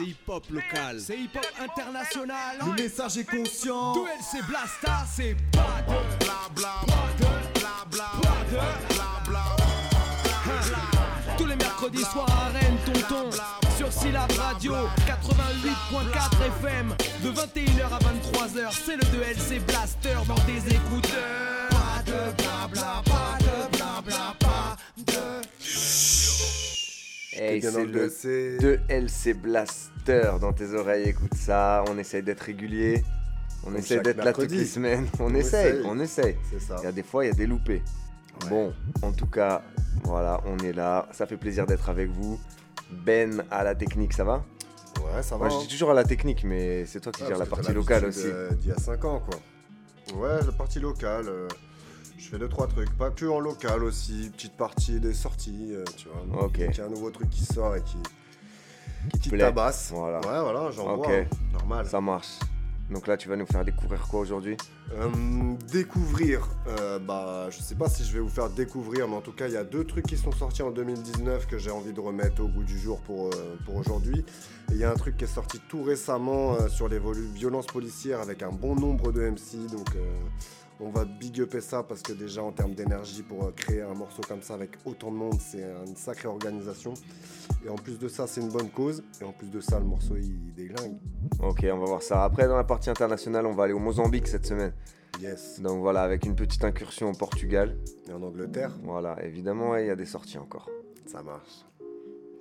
C'est hip-hop local. C'est hip-hop international. Le message est conscient. Tout LC Blasta, c'est pas de bla bla pas de bla bla pas de bla bla Tous les mercredis soirs à Rennes, tonton. Sur Syllab Radio 88.4 FM. De 21h à 23h, c'est le 2LC Blaster dans tes écouteurs. Pas de bla bla pas de bla bla pas de. Hey, c'est le LC. 2LC Blaster dans tes oreilles, écoute ça, on essaye d'être régulier, on essaye d'être là toutes les semaines, on, On essaye, essaye. on essaye. Ça. Il y a des fois, il y a des loupés. Ouais. Bon, en tout cas, voilà, on est là, ça fait plaisir d'être avec vous. Ben à la technique, ça va? Ouais, ça va. Moi je hein. dis toujours à la technique, mais c'est toi qui Ah, gères la partie locale aussi. D'il y a 5 ans, quoi. Ouais, la partie locale. euh, je fais deux trois trucs, pas que en local aussi, petite partie des sorties, euh, tu vois. Ok. Qu'il y a un nouveau truc qui sort et qui, qui, plaît. tabasse. Voilà. Ouais, voilà, j'en vois. Normal. Ça marche. Donc là, tu vas nous faire découvrir quoi aujourd'hui? Euh, découvrir, euh, bah, je sais pas si je vais vous faire découvrir, mais en tout cas, il y a deux trucs qui sont sortis en 2019 que j'ai envie de remettre au goût du jour pour, euh, pour aujourd'hui. Et il y a un truc qui est sorti tout récemment sur les violences policières avec un bon nombre de MC. Donc, on va big upper ça parce que déjà, en termes d'énergie, pour euh, créer un morceau comme ça avec autant de monde, c'est une sacrée organisation. Et en plus de ça, c'est une bonne cause. Et en plus de ça, le morceau, il déglingue. Ok, on va voir ça. Après, dans la partie internationale, on va aller au Mozambique cette semaine. Yes. Donc voilà, avec une petite incursion au Portugal. Et en Angleterre, Voilà, évidemment, il y a des sorties encore. ça marche.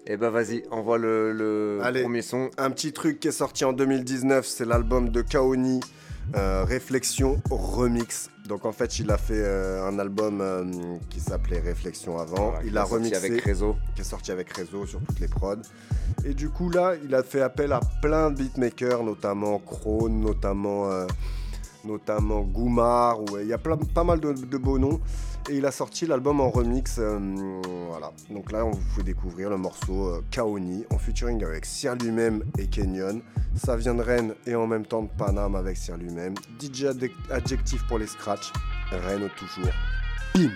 Et bah vas-y, envoie le, le Allez. premier son. Un petit truc qui est sorti en 2019, c'est l'album de Kaoni, euh, Réflexion Remix. Donc en fait, il a fait euh, un album euh, qui s'appelait Réflexion avant. Voilà, il qui a est sorti remixé, avec Réseau. qui est sorti avec Réseau sur toutes les prods. Et du coup là, il a fait appel à plein de beatmakers, notamment Krone, notamment, notamment Goumar. ou- Il y a pas mal de, beaux noms. Et il a sorti l'album en remix. euh, voilà. Donc là, on vous fait découvrir le morceau euh, Kaoni en featuring avec Sir lui-même et Kenyon. Ça vient de Rennes et en même temps de Paname avec Sir lui-même. DJ adjectif pour les scratchs. Rennes toujours. Bim.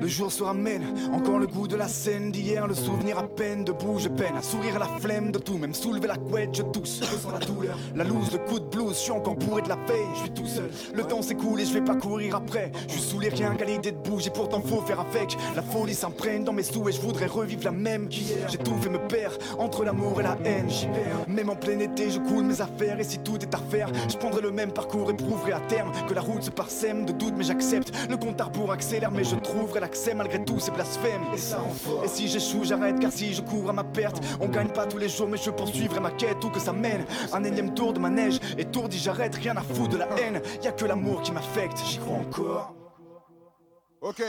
Le jour se ramène, encore le goût de la scène d'hier, le souvenir à peine debout, je peine à sourire à la flemme de tout, même soulever la couette, je tousse, je sens la douleur, la loose, le coup de blues, je suis encore bourré de la veille, je suis tout seul, le temps s'écoule et je vais pas courir après, je suis les rien qu'à l'idée de bouger, pourtant faut faire avec, la folie s'imprègne dans mes sous et je voudrais revivre la même qu'hier, j'ai tout fait me perdre, entre l'amour et la haine, j'y perds, même en plein été, je coule mes affaires et si tout est à refaire, je prendrai le même parcours et prouverai à terme que la route se parsème de doutes mais j'accepte, le compte à accélère mais je l'accès malgré tout ces blasphèmes. Et. Et si j'échoue j'arrête car si je cours à ma perte On gagne pas tous les jours mais je poursuivrai ma quête Où que ça mène. Un énième tour de manège Étourdi j'arrête rien à foutre de la haine. Y a que l'amour qui m'affecte J'y crois encore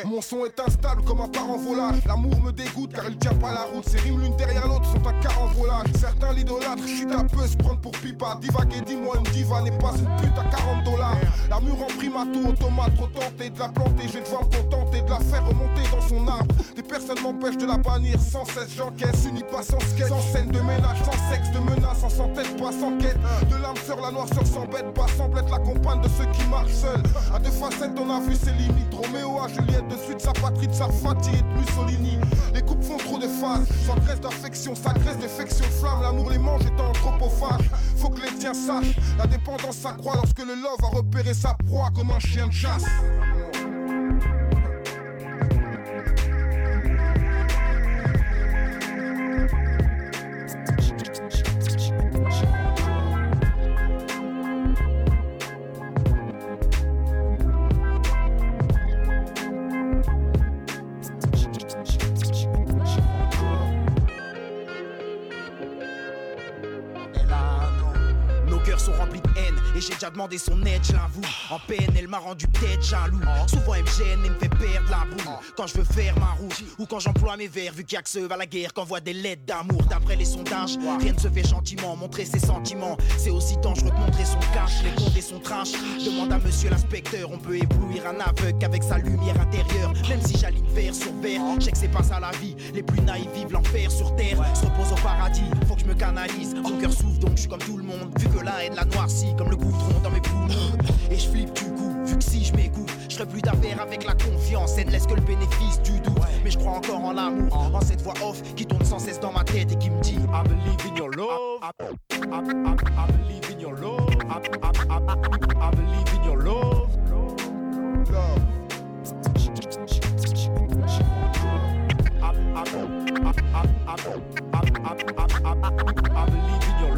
Mon son est instable comme un parent volage. L'amour me dégoûte car il tient pas la route. Ces rimes l'une derrière l'autre sont un carambolage. Certains l'idolâtrent, si ta peut se prendre pour pipa. Divaguer, dis-moi, une diva n'est pas une pute à 40 dollars. L'amour en primato, automate, trop tenté de la planter. Je vais devoir me contenter de la faire remonter dans son arbre. Des personnes m'empêchent de la bannir sans cesse. J'encaisse, unis pas sans sketch. Sans scène de ménage, sans sexe, de menace, sans s'entête, pas sans quête. De l'âme sur la noirceur s'embête pas, semble être la compagne de ceux qui marchent seuls. À deux facettes, on a vu ses limites. Roméo à Juliette, de suite sa patrie, de sa fatigue et de Mussolini. Les coupes font trop de phases, sans graisse d'affection, ça graisse d'effection, flamme. L'amour les mange étant anthropophage. Faut que les tiens sachent, la dépendance s'accroît lorsque le love a repéré sa proie comme un chien de chasse. J'ai demandé son aide, je l'avoue. En peine, elle m'a rendu tête jaloux. Souvent elle me gêne et me fait perdre la boule. Quand je veux faire ma route ou quand j'emploie mes vers, vu qu'il y a que ceux à la guerre qu'envoient des lettres d'amour. D'après les sondages, rien ne se fait gentiment. Montrer ses sentiments, c'est aussi dangereux que montrer son cash. Les comptes et son trash. Demande à monsieur l'inspecteur, on peut éblouir un aveugle qu'avec sa lumière intérieure. Même si j'aligne vers sur verre, je que c'est pas ça la vie. Les plus naïfs vivent l'enfer sur terre, se reposent au paradis. Faut que je me canalise. Mon cœur souffre donc je suis comme tout le monde. Vu que la haine la noircit comme le dans mes poumons. Et je ferai plus d'affaires avec la confiance. Elle ne laisse que le bénéfice du doute. Mais je crois encore en l'amour, en cette voix off qui tourne sans cesse dans ma tête et qui me dit I believe in your love. I, believe in your love. I, believe in your love. I believe in your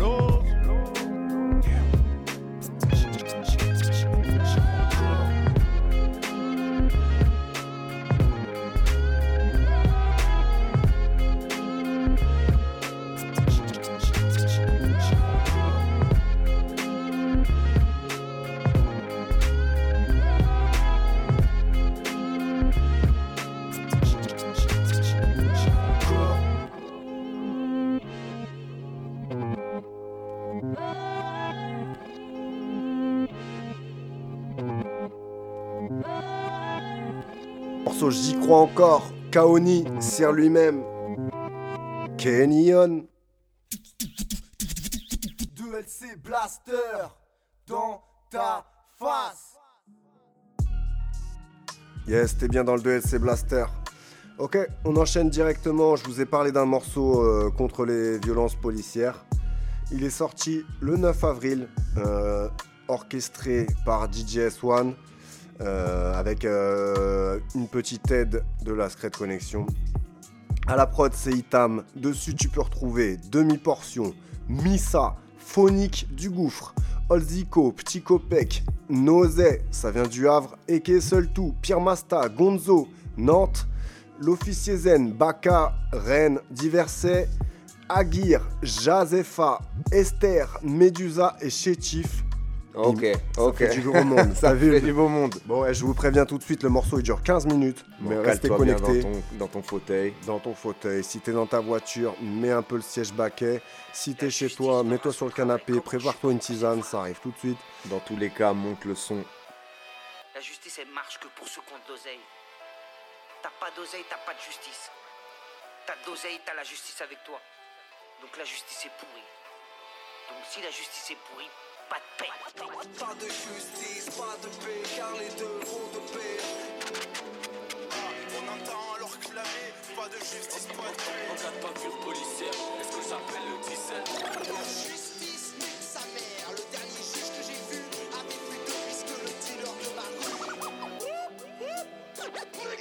crois encore, Kaoni sert lui-même. Kenyon. 2LC Blaster dans ta face. Yes, t'es bien dans le 2LC Blaster. Ok, on enchaîne directement. Je vous ai parlé d'un morceau euh, contre les violences policières. Il est sorti le 9 avril, euh, orchestré par DJ S1 avec euh, une petite aide de la Secret Connection. À la prod, c'est Itam. Dessus, tu peux retrouver demi-portion, Missa, Phonique du Gouffre, Olzico, Petit Copec, Nozé, ça vient du Havre, Eke Seul Tout, Pierre Masta, Gonzo, Nantes, L'Officier Zen, Baka, Rennes, Diverset, Aguirre, Jazefa, Esther, Medusa et Chétif. Ok, ok. Ça fait du gros monde. ça fait du beau monde. Bon, ouais, je vous préviens tout de suite, le morceau il dure 15 minutes. mais restez connectés. Dans ton, dans ton, fauteuil. Dans ton fauteuil. Si t'es dans ta voiture, mets un peu le siège baquet. Si t'es chez toi, mets-toi sur le canapé, prépare-toi une tisane, ça arrive tout de suite. Dans tous les cas, monte le son. La justice, elle marche que pour ceux qui ont de l'oseille. T'as pas d'oseille, t'as pas de justice. T'as d'oseille, t'as la justice avec toi. Donc la justice est pourrie. Donc si la justice est pourrie, pas de paix. Pas de justice, pas de paix, car les deux vont de paix. Ah, on entend alors clamer, pas de justice, pas de paix. En cas de peinture policière, est-ce que j'appelle le 17 La justice nique sa mère, le dernier juge que j'ai vu avait plus de puisque le dealer de ma rue.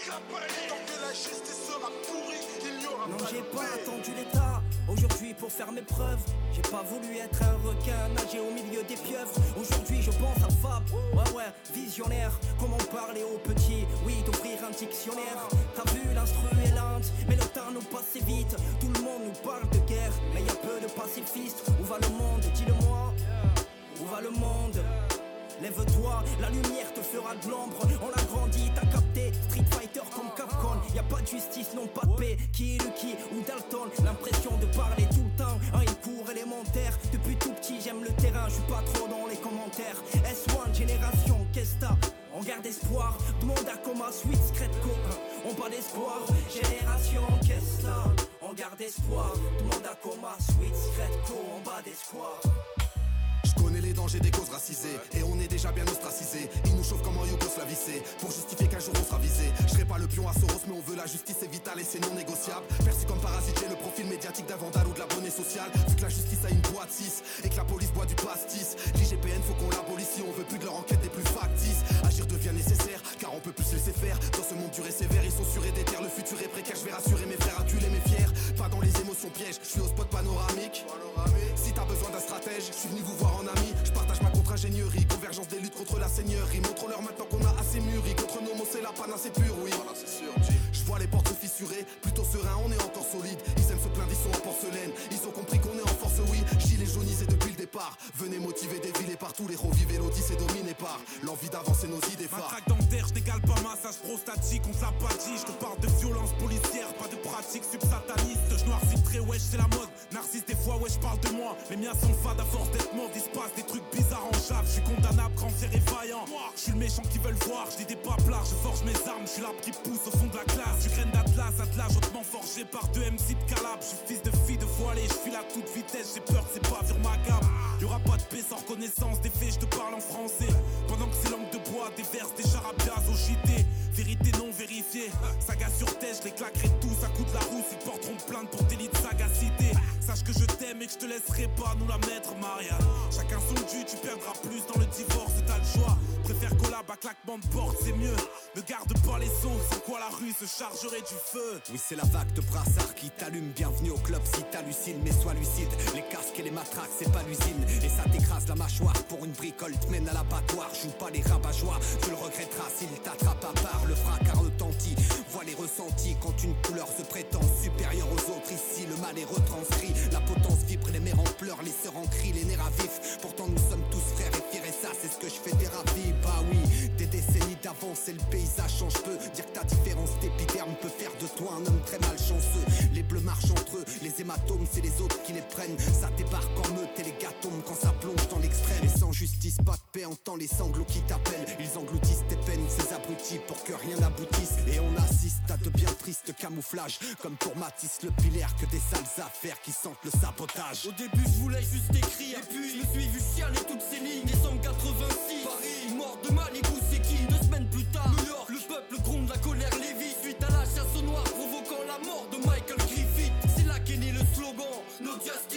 Tant que la justice sera pourrie, il y aura non, j'ai pas attendu l'état Aujourd'hui pour faire mes preuves, j'ai pas voulu être un requin nager au milieu des pieuvres. Aujourd'hui je pense à Fab, ouais ouais, visionnaire. Comment parler aux petits, oui d'ouvrir un dictionnaire. T'as vu l'instru est lente, mais le temps nous passe vite. Tout le monde nous parle de guerre, mais y a peu de pacifistes. Où va le monde, dis-le-moi Où va le monde? Lève-toi, la lumière te fera de l'ombre. On l'a grandi, t'as capté. Street Fighter comme Capcom. Y a pas de justice, non pas de paix. Qui est ou Dalton? L'impression de parler tout le temps. Un cours élémentaire. Depuis tout petit, j'aime le terrain. Je suis pas trop dans les commentaires. S1 génération, qu'est-ce on garde espoir, demande à coma, sweet, co On pas d'espoir, génération, qu'est-ce On garde espoir, demande à coma, sweet, co on bat d'espoir. Je connais les dangers des causes racisées. Et on est déjà bien ostracisé. Ils nous chauffent comme en Yougoslavie Pour justifier qu'un jour on sera visé. Je serai pas le pion à Soros mais on veut la justice c'est vital et c'est non négociable. Perçu comme parasite j'ai le profil médiatique d'un vandal ou de la bonne sociale. Vu que la justice a une boîte 6 Et que la police boit du pastis. L'IGPN faut qu'on l'abolisse. Si on veut plus de leur enquête des plus factices. Agir devient nécessaire car on peut plus se laisser faire. Dans ce monde dur et sévère ils sont sûrs et déter Le futur est précaire je vais rassurer mes pièges Je suis au spot panoramique Si t'as besoin d'un stratège je suis venu vous voir en je partage ma contre-ingénierie, convergence des luttes contre la seigneurie. Montre-leur maintenant qu'on a assez mûri. Contre nos mots, c'est la panne, c'est pur, oui. Voilà, c'est sûr. Je vois les portes se fissurer, plutôt serein, on est encore solide. Ils aiment se plaindre, ils sont en porcelaine. Ils ont compris qu'on est en force, oui. Venez motiver des villes et partout. Les revivez l'odyssée dominé par l'envie d'avancer nos idées phares. Matraque dentaire, je n'égale pas massage prostatique, on dit. Je parle de violence policière, pas de pratique subsataniste. Je noircis très wesh, c'est la mode. Narcisse des fois, je parle de moi. Les miens sont fades à force d'être morts, il se passe des trucs bizarres en chave. Je suis condamnable, grand fier et vaillant. Je suis le méchant qui veulent voir, je des pas plats, je forge mes armes, je suis l'arbre qui pousse au fond de la classe. Je graine d'Atlas, Atlas, hautement forgé par deux MC de calabre. Je suis fils de fille de voilée, je file à toute vitesse, j'ai peur, c'est pas sur ma gamme. Y'aura pas de paix sans reconnaissance des faits, je te parle en français. Pendant que ces langues de bois déversent des charabias au JT. Vérité non vérifiée, saga sur tête, je les claquerai tous à coups de la roue. Ils porteront plainte pour je te laisserai pas nous la mettre, Maria. Chacun son dû, tu perdras plus dans le divorce, t'as le choix. Préfère collab à claquement de porte, c'est mieux. Ne garde pas les sauts, sans quoi la rue se chargerait du feu. Oui, c'est la vague de brassard qui t'allume. Bienvenue au club si t'hallucines, mais sois lucide. Les casques et les matraques, c'est pas l'usine. Et ça t'écrase la mâchoire pour une bricole, te mène à l'abattoir. Joue pas les rabat tu le regretteras s'il t'attrape à part. Le fracas retentit, vois les ressentis quand une couleur se prétend supérieure aux autres. Ici, le mal est retranscrit. La potence vibre, les mères en pleurs, les sœurs en crient, les nerfs à vif. Pourtant, nous sommes tous frères et fiers, et ça, c'est ce que je fais des ravis. Bah oui, des décennies d'avance, et le paysage change peu. Dire que ta différence d'épiderme peut faire toi un homme très malchanceux. Les bleus marchent entre eux, les hématomes, c'est les autres qui les prennent. Ça débarque en meute et les gâteaux quand ça plonge dans l'extrême. Et sans justice, pas de paix, entend les sanglots qui t'appellent. Ils engloutissent tes peines, ces abrutis, pour que rien n'aboutisse. Et on assiste à de bien tristes camouflages, comme pour Matisse le pilaire, que des sales affaires qui sentent le sabotage. Au début, je voulais juste écrire, et puis je me suis vu chialer toutes ces lignes. Décembre 86, Paris, mort de Malibu, c'est mort de Michael Griffith. C'est là qu'est né le slogan No justice,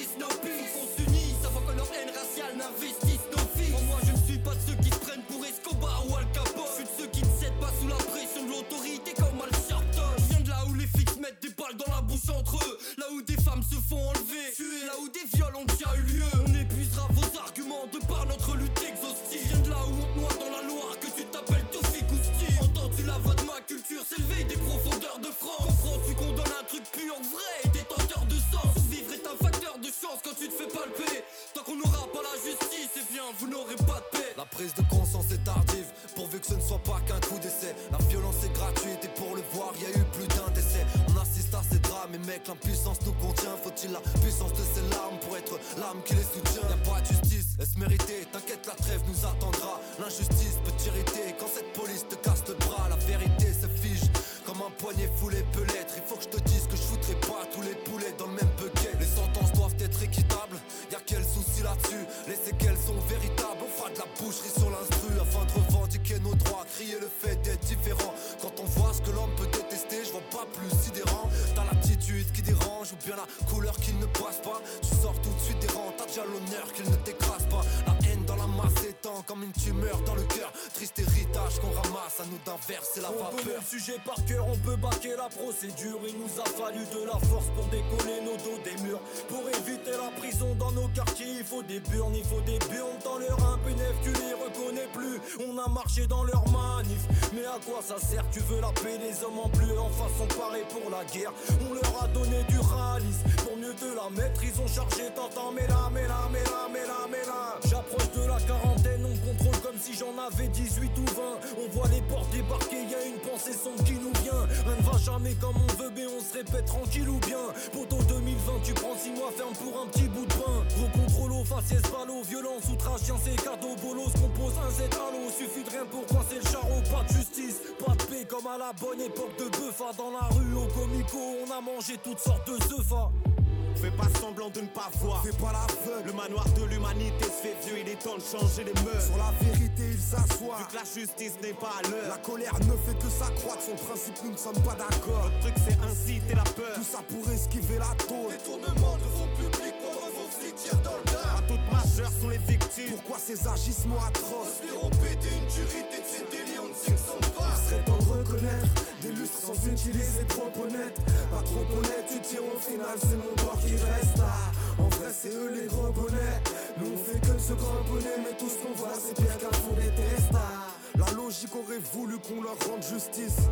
qui les soutient Y'a pas de justice, est-ce mérité T'inquiète, la trêve nous attendra. L'injustice peut t'irriter quand cette police te casse le bras. La vérité se fige comme un poignet foulé peut l'être. Il faut que je te dise que je foutrai pas tous les poulets dans le même bucket. Les sentences doivent être équitables, y'a quel souci là-dessus? Les séquelles sont véritables, on fera de la boucherie sur l'instru afin de revendiquer nos droits. Crier le fait d'être différent. Quand on voit ce que l'homme peut détester, je vois pas plus sidérant. T'as l'attitude qui dérange ou bien la couleur qui ne passe pas. Tu sors tout de suite des rangs, t'as déjà l'honneur qu'il ne t'écrase comme une tumeur dans le cœur. Triste héritage qu'on ramasse, à nous d'inverser la On connaît vapeur. le sujet par cœur, on peut baquer la procédure. Il nous a fallu de la force pour décoller nos dos des murs. Pour éviter la prison dans nos quartiers, il faut des burnes, il faut des burnes dans leur impénef, tu les reconnais plus. On a marché dans leur manif, mais à quoi ça sert? Tu veux la paix, les hommes en bleu en face sont parés pour la guerre. On leur a donné du ralice pour mieux te la mettre. Ils ont chargé, t'entends, mais là, mais là, mais là, mais là, mais là. J'approche de la quarantaine, on contrôle comme si j'en avais 18 ou 20. On voit les portes débarquer, y a une pensée sombre qui nous vient. Rien ne va jamais comme on veut, mais on se répète tranquille ou bien. Poto 2020, tu prends 6 mois ferme pour un petit bout de pain. Gros contrôle au faciès, ballot, violence, outrage, chien, c'est cadeau, bolos, compose un Z halo. Suffit de rien pour coincer le charreau, pas de justice, pas de paix comme à la bonne époque de Buffa. Dans la rue, au comico, on a mangé toutes sortes de zeufas. Fais pas semblant de ne pas voir. Fais pas l'aveugle, Le manoir de l'humanité se fait vieux, il est temps de changer les mœurs. sur la vérité il s'assoit. Vu que la justice n'est pas à l'heure. La colère ne fait que s'accroître, son principe nous ne sommes pas d'accord. Le truc c'est inciter la peur. Tout ça pour esquiver la tôle. Détournement de publics pendant vos flics tirent dans le tas. À toutes majeures sont les victimes. Pourquoi ces agissements atroces? Espérons péter une durité de ces délits, on ne sans pas. serait temps de reconnaître sans utiliser trop honnête. Pas trop honnête, tu tires au final, c'est mon corps qui reste là. En vrai, c'est eux les gros bonnets. Nous on fait que de se cramponner, mais tout ce qu'on voit, c'est pire qu'un fond des testas. La logique aurait voulu qu'on leur rende justice.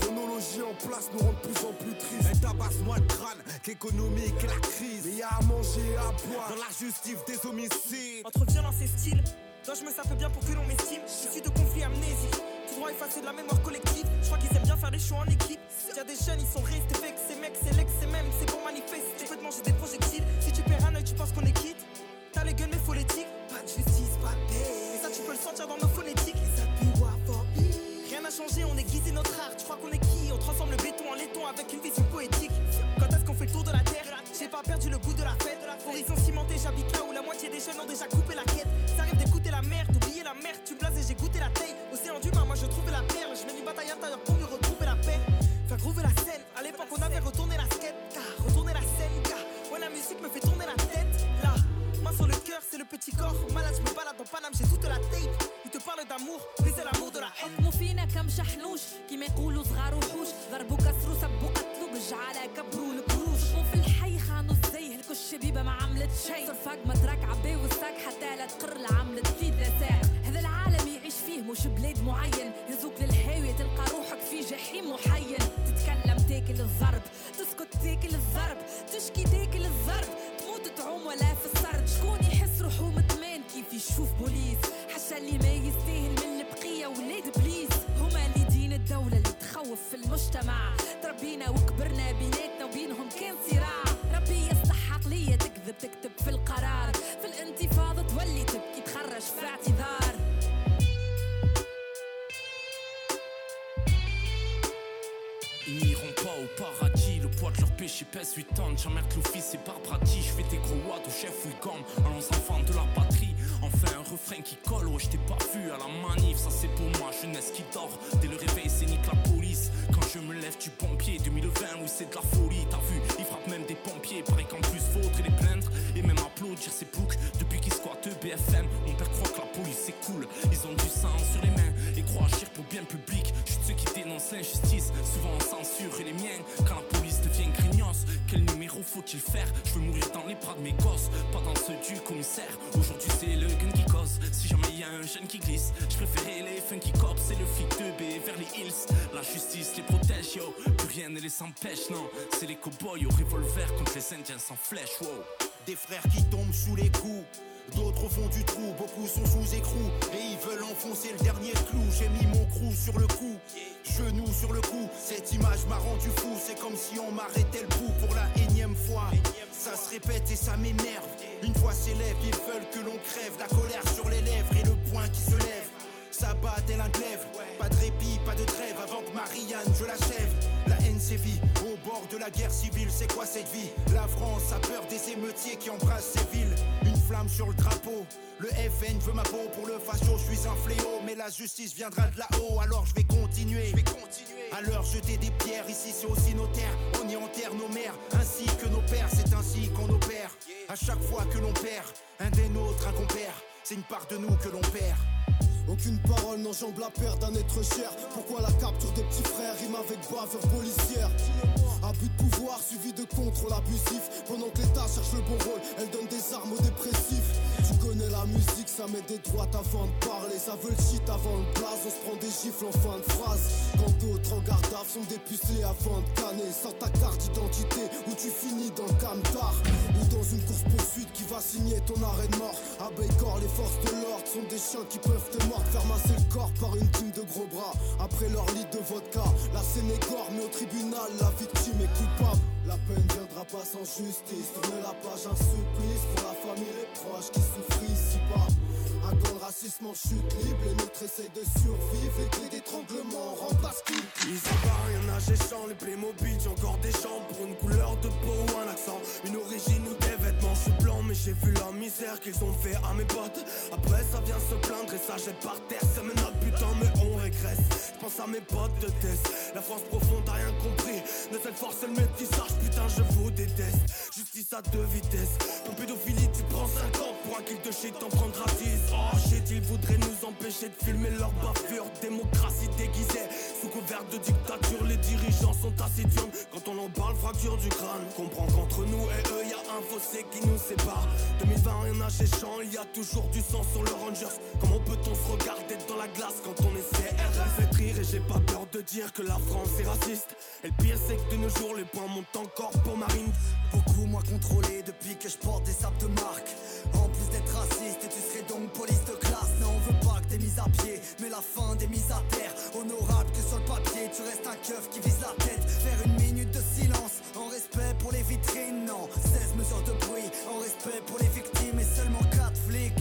Chronologie en place nous rend de plus en plus tristes. Elle tabasse-moi le crâne, qu'économique et la crise. A à manger et à boire. Dans la justice des homicides. Entre violence et style, dois-je me sape bien pour que l'on m'estime Issu de conflits amnésiques, droit effacé de la mémoire collective. Je crois qu'ils aiment bien faire les choix en équipe. Y'a des jeunes, ils sont restés avec ces mecs, c'est l'ex, c'est même, c'est pour manifester. Tu peux te manger des projectiles, si tu perds un œil, tu penses qu'on est quitte. T'as les gueules, mais faut l'éthique. Pas de justice, pas de paix. Et ça, tu peux le sentir dans nos phonétiques changé, on aiguisé notre art. Tu crois qu'on est qui? On transforme le béton en laiton avec une vision poétique. Quand est-ce qu'on fait le tour de la terre? J'ai pas perdu le goût de la fête. Horizon cimenté, j'habite là où la moitié des jeunes ont déjà coupé la quête. Ça arrive d'écouter la mer, d'oublier la mer. Tu blases et j'ai goûté la taille. Océan d'humain, moi je trouvais la perle. Je mets du bataille intérieur pour mieux retrouver la paix. Faire groover la scène. À l'époque, on avait retourné la skate. Retourner la scène, car Ouais, la musique me fait tourner la tête. Là, main sur le cœur, c'est le petit corps. Malade, je me balade dans Paname, j'ai toute la tape. Pour briser l'amour de la haine حكموا فينا كم شحنوش كيما يقولوا صغار وحوش. ضربوا كسروا سبوا قتلوا بالجعالة كبروا القروش. وفي الحي خانوا الزي هلكوا الشبيبة ما عملت شي صرفاق مترك عبي والساك حتى لا تقر لعملت ثلاثة ساعة هذا العالم يعيش فيه مش بلاد معين. يزوك للهاوية تلقى روحك في جحيم محين. تتكلم تاكل الضرب تسكت تاكل الضرب. تشكي تاكل الضرب تموت تعوم ولا في السرد. شكون يحس روحو مطمئن كيف يشوف بوليس؟ المجتمع تربينا وكبرنا بيناتنا وبينهم كان صراع ربي يصلح عقلية تكذب تكتب في القرار في الانتفاضة تولي تبكي تخرج في اعتذار Ils n'iront pas au paradis, le poids de leur péché pèse 8 tonnes. J'emmerde l'office et par bradi, je fais des gros watts au chef Wigom. Allons enfants de la patrie, enfin un refrain qui colle. Oh, je t'ai pas vu à la manif, ça c'est pour moi, jeunesse qui dort. Dès le réveil, c'est nique la police. Je me lève du pompier, 2020, oui, c'est de la folie. T'as vu, ils frappent même des pompiers. Pareil qu'en plus, faudrait les plaindre et même applaudir ces boucs. Depuis qu'ils squattent BFM, mon père croit que la police c'est cool. Ils ont du sang sur les mains et croient agir pour bien public. Je suis de ceux qui dénoncent l'injustice, souvent on censure les miens. Quand la police faut-il faire Je veux mourir dans les bras de mes gosses, pas dans ceux du commissaire. Aujourd'hui c'est le gun qui cause. Si jamais y a un jeune qui glisse, je préférais les funky cops c'est le flic de B vers les hills. La justice les protège, yo. Plus rien ne les empêche, non. C'est les cowboys au revolver contre les indiens sans flèche, wow. Des frères qui tombent sous les coups, d'autres au fond du trou, beaucoup sont sous écrou et ils veulent enfoncer le dernier clou. J'ai mis mon crew sur le coup, genou sur le cou. Cette image m'a rendu fou, c'est comme si on m'arrêtait le pouls pour la énième fois. Ça se répète et ça m'énerve. Une fois s'élève, ils veulent que l'on crève, la colère sur les lèvres et le poing qui se lève. Ça bat tel un glaive, pas de répit, pas de trêve avant que Marianne je l'achève. La haine sévit au bord de la guerre civile, c'est quoi cette vie? La France a peur des émeutiers qui embrassent ces villes. Flamme sur le drapeau, le FN veut ma peau pour le facho, je suis un fléau. Mais la justice viendra de là-haut, alors je vais continuer. Je vais continuer. À leur jeter des pierres, ici c'est aussi nos terres. On y enterre nos mères, ainsi que nos pères, c'est ainsi qu'on opère. À chaque fois que l'on perd, un des nôtres, un compère, c'est une part de nous que l'on perd. Aucune parole n'enjambe la perte d'un être cher. Pourquoi la capture de petits frères rime avec bavure policière Abus de pouvoir suivi de contrôle abusif. Pendant que l'État cherche le bon rôle, elle donne des armes aux dépressifs. Connais la musique, ça met des droites avant de parler. Ça veut le shit avant le blaze, on se prend des gifles en fin de phrase. Quand d'autres en garde sont dépucelés avant de canner. Sans ta carte d'identité, où tu finis dans le camtar. Ou dans une course poursuite qui va signer ton arrêt de mort. À Baykor, les forces de l'ordre sont des chiens qui peuvent te mordre. Faire masser le corps par une team de gros bras. Après leur litre de vodka, la scène est gore, mais au tribunal, la victime est coupable. La peine viendra pas sans justice. Tourner la page, un supplice pour la famille, les proches qui souffrent ici bas. Un le racisme en chute libre, les nôtres essayent de survivre. Et que d'étranglement remplace qui Ici pas rien à géchant, les Playmobil, j'ai encore des chambres pour une couleur de peau ou un accent, une origine ou des vêtements. Je suis blanc, mais j'ai vu la misère qu'ils ont fait à mes potes. Après, ça vient se plaindre et ça jette par terre. C'est mes notes, putain, mais à mes potes de test. La France profonde a rien compris. De cette force, le métissage, putain, je vous déteste. Justice à deux vitesses. Ton pédophilie, tu prends 5 ans pour un kill de shit, t'en prendras 10. Oh shit, ils voudraient nous empêcher de filmer leur bavure. Démocratie déguisée. Sous couvert de dictature, les dirigeants sont taciturnes. Quand on en parle, fracture du crâne. Comprends qu'entre nous et eux, y a un fossé qui nous sépare. 2020, rien n'a chéchant, il y a toujours du sang sur le Rangers. Comment peut-on se regarder dans la glace quand on est CRS fait rire et j'ai pas peur de dire que la France est raciste. Et le pire, c'est que de nos jours, les points montent encore pour Marine. Beaucoup moins contrôlé depuis que je porte des sables de marque. En plus d'être raciste, tu serais donc police de classe. Non, on veut pas que t'es mise à pied, mais la fin des mises à terre. Honorable que sur le papier, tu restes un keuf qui vise la tête. Faire une minute de silence, en respect pour les vitrines, non. 16 mesures de bruit, en respect pour les victimes et seulement 4 flics.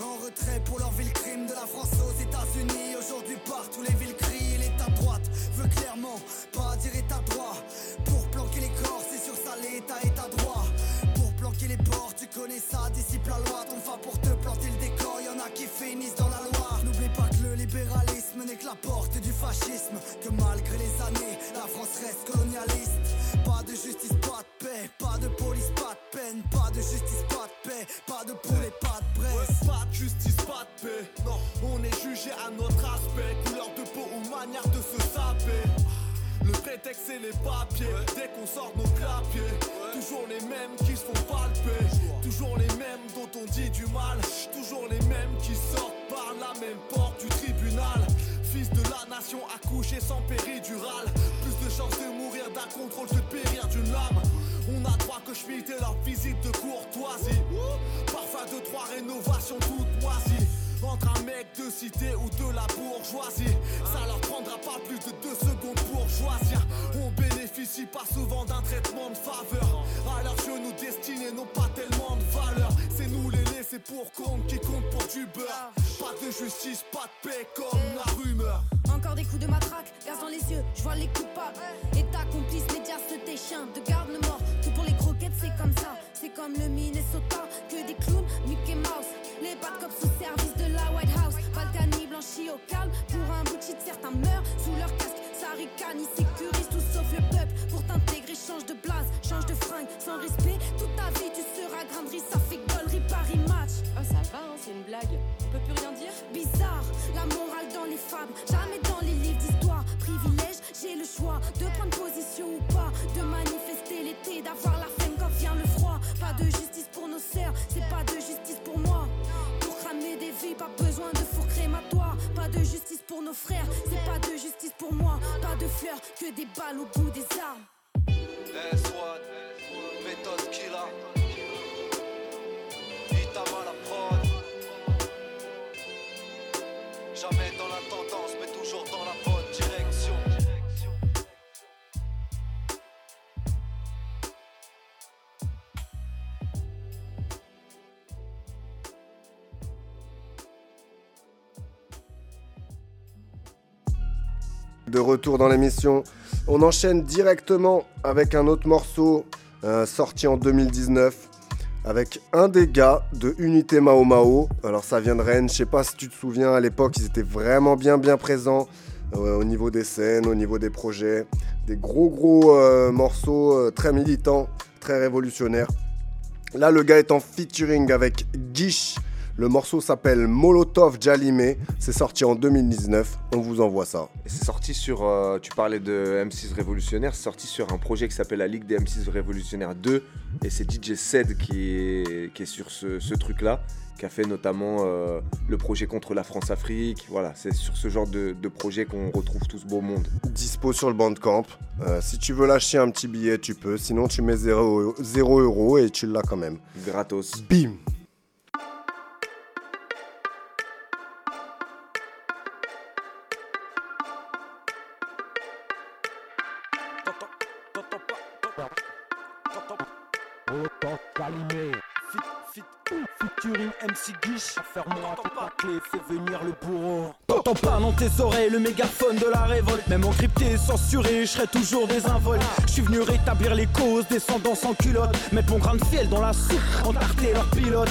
En retrait pour leur ville crime de la France aux États-Unis. Aujourd'hui, partout les villes crient. L'état droite veut clairement pas dire état droit. Pour planquer les corps, c'est sur ça l'état à droit. Pour planquer les ports, tu connais ça, dissipe la loi. Ton fa pour te planter le décor, y en a qui finissent dans la n'est que la porte du fascisme. Que malgré les années, la France reste colonialiste. Pas de justice, pas de paix. Pas de police, pas de peine. Pas de justice, pas de paix. Pas de poulet, pas de presse. pas de justice, pas de paix. Non, on est jugé à notre aspect, couleur de peau ou manière de se saper. Le prétexte c'est les papiers, dès qu'on sort nos clapiers Toujours les mêmes qui se font palper Toujours les mêmes dont on dit du mal Toujours les mêmes qui sortent la même porte du tribunal. Fils de la nation accouché sans péridurale. Plus de chances de mourir d'un contrôle que de périr d'une lame. On a droit que je et leur visite de courtoisie. Parfois de trois rénovations toutes moisies. Entre un mec de cité ou de la bourgeoisie. Ça leur prendra pas plus de deux secondes pour choisir. On pas souvent d'un traitement de faveur. À leurs yeux nous destinés n'ont pas tellement de valeur. C'est nous les laissés pour compte qui comptent pour du beurre. Pas de justice, pas de paix comme la rumeur. Encore des coups de matraque, gaz dans les yeux, je vois les coupables. État complice, médias, tes chiens de garde mort. Tout pour les croquettes c'est comme ça, c'est comme le Minnesota Que des clowns, Mickey Mouse. Les bad cops sous service de la White House. Balkany blanchi au calme. Pour un bout de certains meurent sous leur casque. Ça ricane, ils sécurisent change de blase, change de fringue. Sans respect, toute ta vie, tu seras granderie. Ça fait gollerie Paris match. Oh, ça va, hein, c'est une blague. On peut plus rien dire Bizarre, la morale dans les fables. Jamais dans les livres d'histoire. Privilège, j'ai le choix de prendre position ou pas. De manifester l'été, d'avoir la flemme quand vient le froid. Pas de justice pour nos sœurs, c'est pas de justice pour moi des vies, pas besoin de four crématoire. Pas de justice pour nos frères, c'est pas de justice pour moi. Pas de fleurs, que des balles au bout des armes. S1, méthode killer. Itama la prod. Jamais dans la tendance, mais toujours dans la bonne direction. De retour dans l'émission, on enchaîne directement avec un autre morceau euh, sorti en 2019 avec un des gars de Unité Mao Mao. Alors ça vient de Rennes, je sais pas si tu te souviens, à l'époque ils étaient vraiment bien bien présents euh, au niveau des scènes, au niveau des projets. Des gros gros euh, morceaux très militants, très révolutionnaires. Là le gars est en featuring avec Gish le morceau s'appelle Molotov Jalime. C'est sorti en 2019. On vous envoie ça. C'est sorti sur. Euh, tu parlais de M6 Révolutionnaire. C'est sorti sur un projet qui s'appelle la Ligue des M6 Révolutionnaires 2. Et c'est DJ Sed qui est, qui est sur ce, truc-là. Qui a fait notamment euh, le projet contre la France-Afrique. Voilà, c'est sur ce genre de, projet qu'on retrouve tout ce beau monde. Dispo sur le Bandcamp. Euh, si tu veux lâcher un petit billet, tu peux. Sinon, tu mets 0 euros et tu l'as quand même. Gratos. Bim! T'entends pas dans tes oreilles le mégaphone de la révolte. Même encrypté, censuré, je serai toujours désinvolte. Je suis venu rétablir les causes, descendant sans culotte. Mettre mon grain de fiel dans la soupe, entarter leur pilote.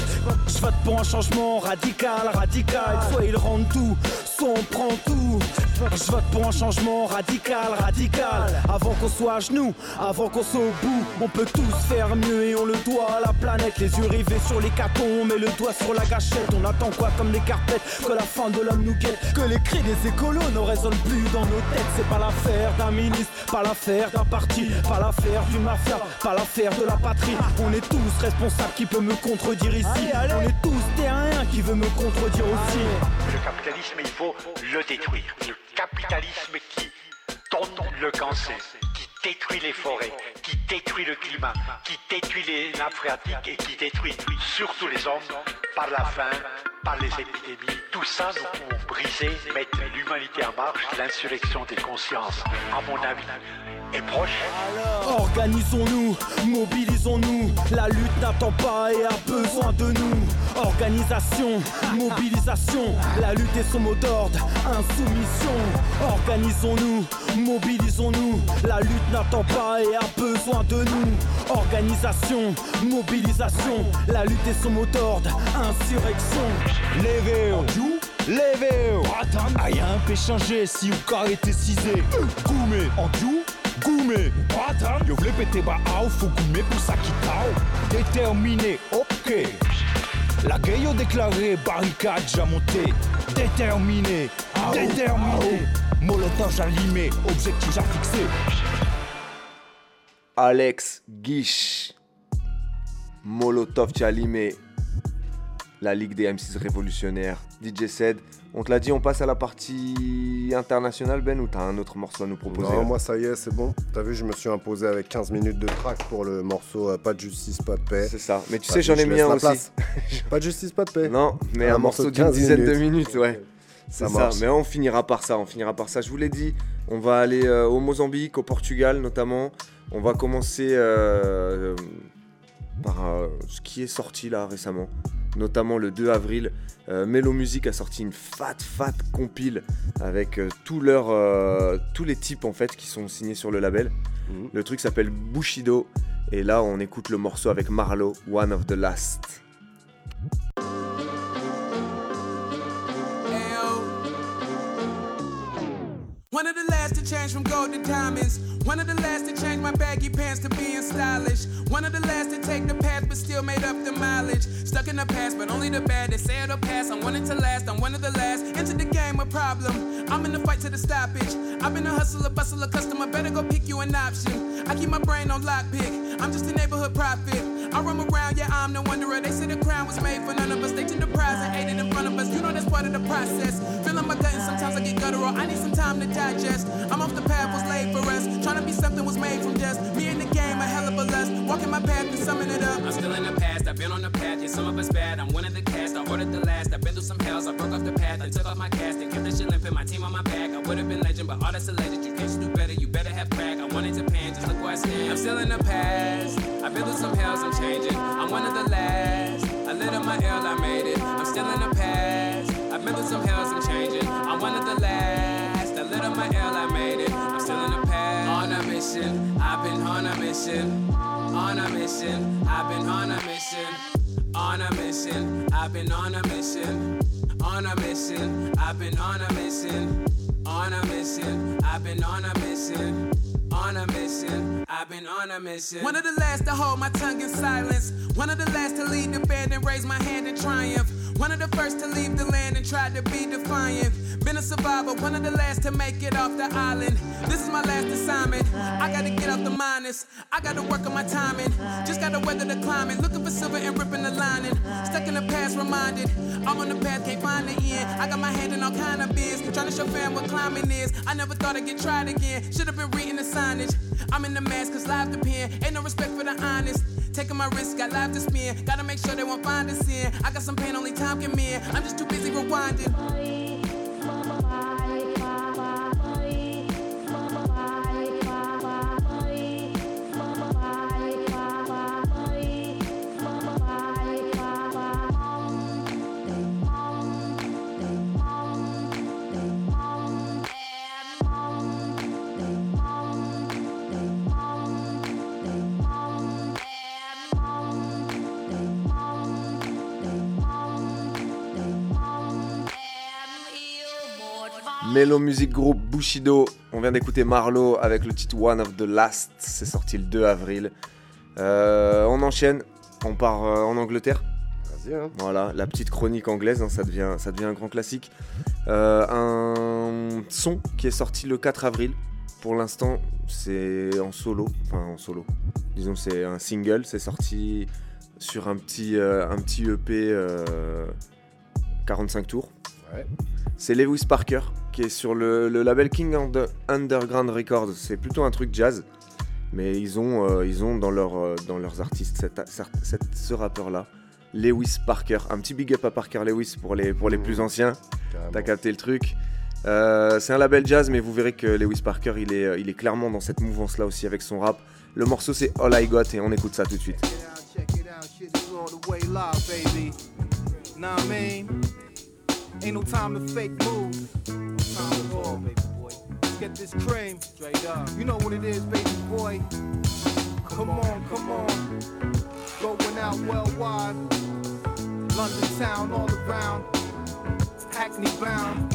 Je vote pour un changement radical, radical. Soit ils rendent tout, soit on prend tout. Je vote pour un changement radical, radical. Avant qu'on soit à genoux, avant qu'on soit au bout, on peut tous faire mieux et on le doit à la planète. Les yeux rivés sur les catons, met le doigt sur la gâchette. On attend quoi comme les carpettes Que la fin de l'homme nous guette? Que les cris des écolos ne résonnent plus dans nos têtes. C'est pas l'affaire d'un ministre, pas l'affaire d'un parti, pas l'affaire d'une mafia, pas l'affaire de la patrie. On est tous responsables, qui peut me contredire ici On est tous terriens, qui veut me contredire aussi. Le capitalisme, il faut le détruire capitalisme qui donne le cancer, qui détruit les forêts, qui détruit le climat, qui détruit les nappes phréatiques et qui détruit surtout les hommes par la faim, par les épidémies. Tout ça, nous pouvons briser, mettre l'humanité en marche, l'insurrection des consciences, à mon avis, est proche. Organisons-nous, mobilisons-nous, la lutte n'attend pas et a besoin de nous. Organisation, mobilisation, la lutte est son mot d'ordre, insoumission. Organisons-nous, mobilisons-nous, la lutte n'attend pas et a besoin de nous. Organisation, mobilisation, la lutte est son mot d'ordre, insurrection. Levez-vous, levez-vous. Rien peut changer si ou car est cisé. Goumé, en goumé. Yo vle pété ba au, faut goumer pour ça qui tao. Déterminé, ok. La gueule déclaré, barricade déjà montée. Déterminé, déterminé. Molotov allumé, objectif à fixer. Alex Guiche, Molotov Chalimé, la Ligue des M6 révolutionnaires, DJ Sed. On te l'a dit, on passe à la partie internationale, Ben, ou t'as un autre morceau à nous proposer Non, moi ça y est, c'est bon. T'as vu, je me suis imposé avec 15 minutes de track pour le morceau euh, Pas de justice, pas de paix. C'est ça. Mais tu sais, j'en je ai mis un aussi. place. pas de justice, pas de paix. Non, mais un, morceau d'une 15 dizaine de minutes. ouais. C'est ça, mais on finira par ça, on finira par ça. Je vous l'ai dit, on va aller euh, au Mozambique, au Portugal notamment. On va commencer euh, par ce qui est sorti là récemment, notamment le 2 avril. Euh, Melo Music a sorti une fat fat compile avec euh, tous leurs, euh, tous les types en fait qui sont signés sur le label. Mhm. Le truc s'appelle Bushido et là on écoute le morceau avec Marlo, One of the Last. One of the last to change from gold to diamonds. One of the last to change my baggy pants to being stylish. One of the last to take the path but still made up the mileage. Stuck in the past, but only the bad. They say it'll pass. I'm wanting to last. I'm one of the last. Into the game, a problem. I'm in the fight to the stoppage. I've been a hustler, bustler, customer. Better go pick you an option. I keep my brain on lockpick. I'm just a neighborhood prophet. I roam around, yeah, I'm the wanderer. They say the crown was made for none of us. They took the prize and ate it in front of us. You know that's part of the process. Feeling my gut and sometimes I get guttural. I need some time to digest. I'm off the path was laid for us. Trying to be something was made from dust. Me in the game, a hell of a lust. Walking my path and summing it up. I'm still in the past, I've been on the path, yeah, some of us bad. I'm one of the cast, I ordered the last. I've been through some hells, I broke off the path, I took off my cast and kept the shit limping, my team on my back. I would have been legend, but all that's alleged. You can't do better, you better have crack. I wanted Japan, just look where I stand. I'm still in the past, I've been through some hells, I'm changing. I'm one of the last. I lit up my L, I made it. I'm still in the past, I've been through some hells, I'm changing. I'm one of the last. I lit up my L, I made it. I'm still in the past. On a mission, I've been on a mission. On a mission, I've been on a mission. On a mission, I've been on a mission. On a mission, I've been on a mission. On a mission, I've been on a mission. On a mission, I've been on a mission. One of the last to hold my tongue in silence. One of the last to lead the band and raise my hand in triumph. One of the first to leave the land and try to be defiant. Been a survivor, one of the last to make it off the island. This is my last assignment. I gotta get out the minus. I gotta work on my timing. Just gotta weather the climate. Looking for silver and ripping the lining. Stuck in the past, reminded. I'm on the path, can't find the end. I got my hand in all kind of biz. Trying to show fam what climbing is. I never thought I'd get tried again. Should have been reading the signage. I'm in the mask, cause life depend. Ain't no respect for the honest. Taking my risk, got life to spend. Gotta make sure they won't find us in. I got some pain only time mend. I'm just too busy rewinding. Melo Music Group Bushido. On vient d'écouter Marlo avec le titre One of the Last. C'est sorti le 2 avril. Euh, on enchaîne. On part euh, en Angleterre. Vas-y, hein. Voilà, la petite chronique anglaise, hein, ça, devient, ça devient un grand classique. Euh, un son qui est sorti le 4 avril. Pour l'instant, c'est en solo. Enfin, en solo. Disons, c'est un single. C'est sorti sur un petit, un petit EP euh, 45 tours. Ouais. C'est Lewis Parker qui est sur le, le label King Under- Underground Records. C'est plutôt un truc jazz. Mais ils ont, euh, ils ont dans, leur, euh, dans leurs artistes cette- cette- cette- ce rappeur-là, Lewis Parker. Un petit big up à Parker Lewis pour les, pour les plus anciens. T'as capté le truc. Euh, c'est un label jazz, mais vous verrez que Lewis Parker, il est, il est clairement dans cette mouvance-là aussi avec son rap. Le morceau, c'est All I Got et on écoute ça tout de suite. Check it out, shit is all the way live, baby. Know what I mean? Ain't no time to fake moves. Baby boy. Let's get this cream. Straight up. You know what it is, baby boy. Come on, come on. Going out worldwide. London town all around. Hackney bound.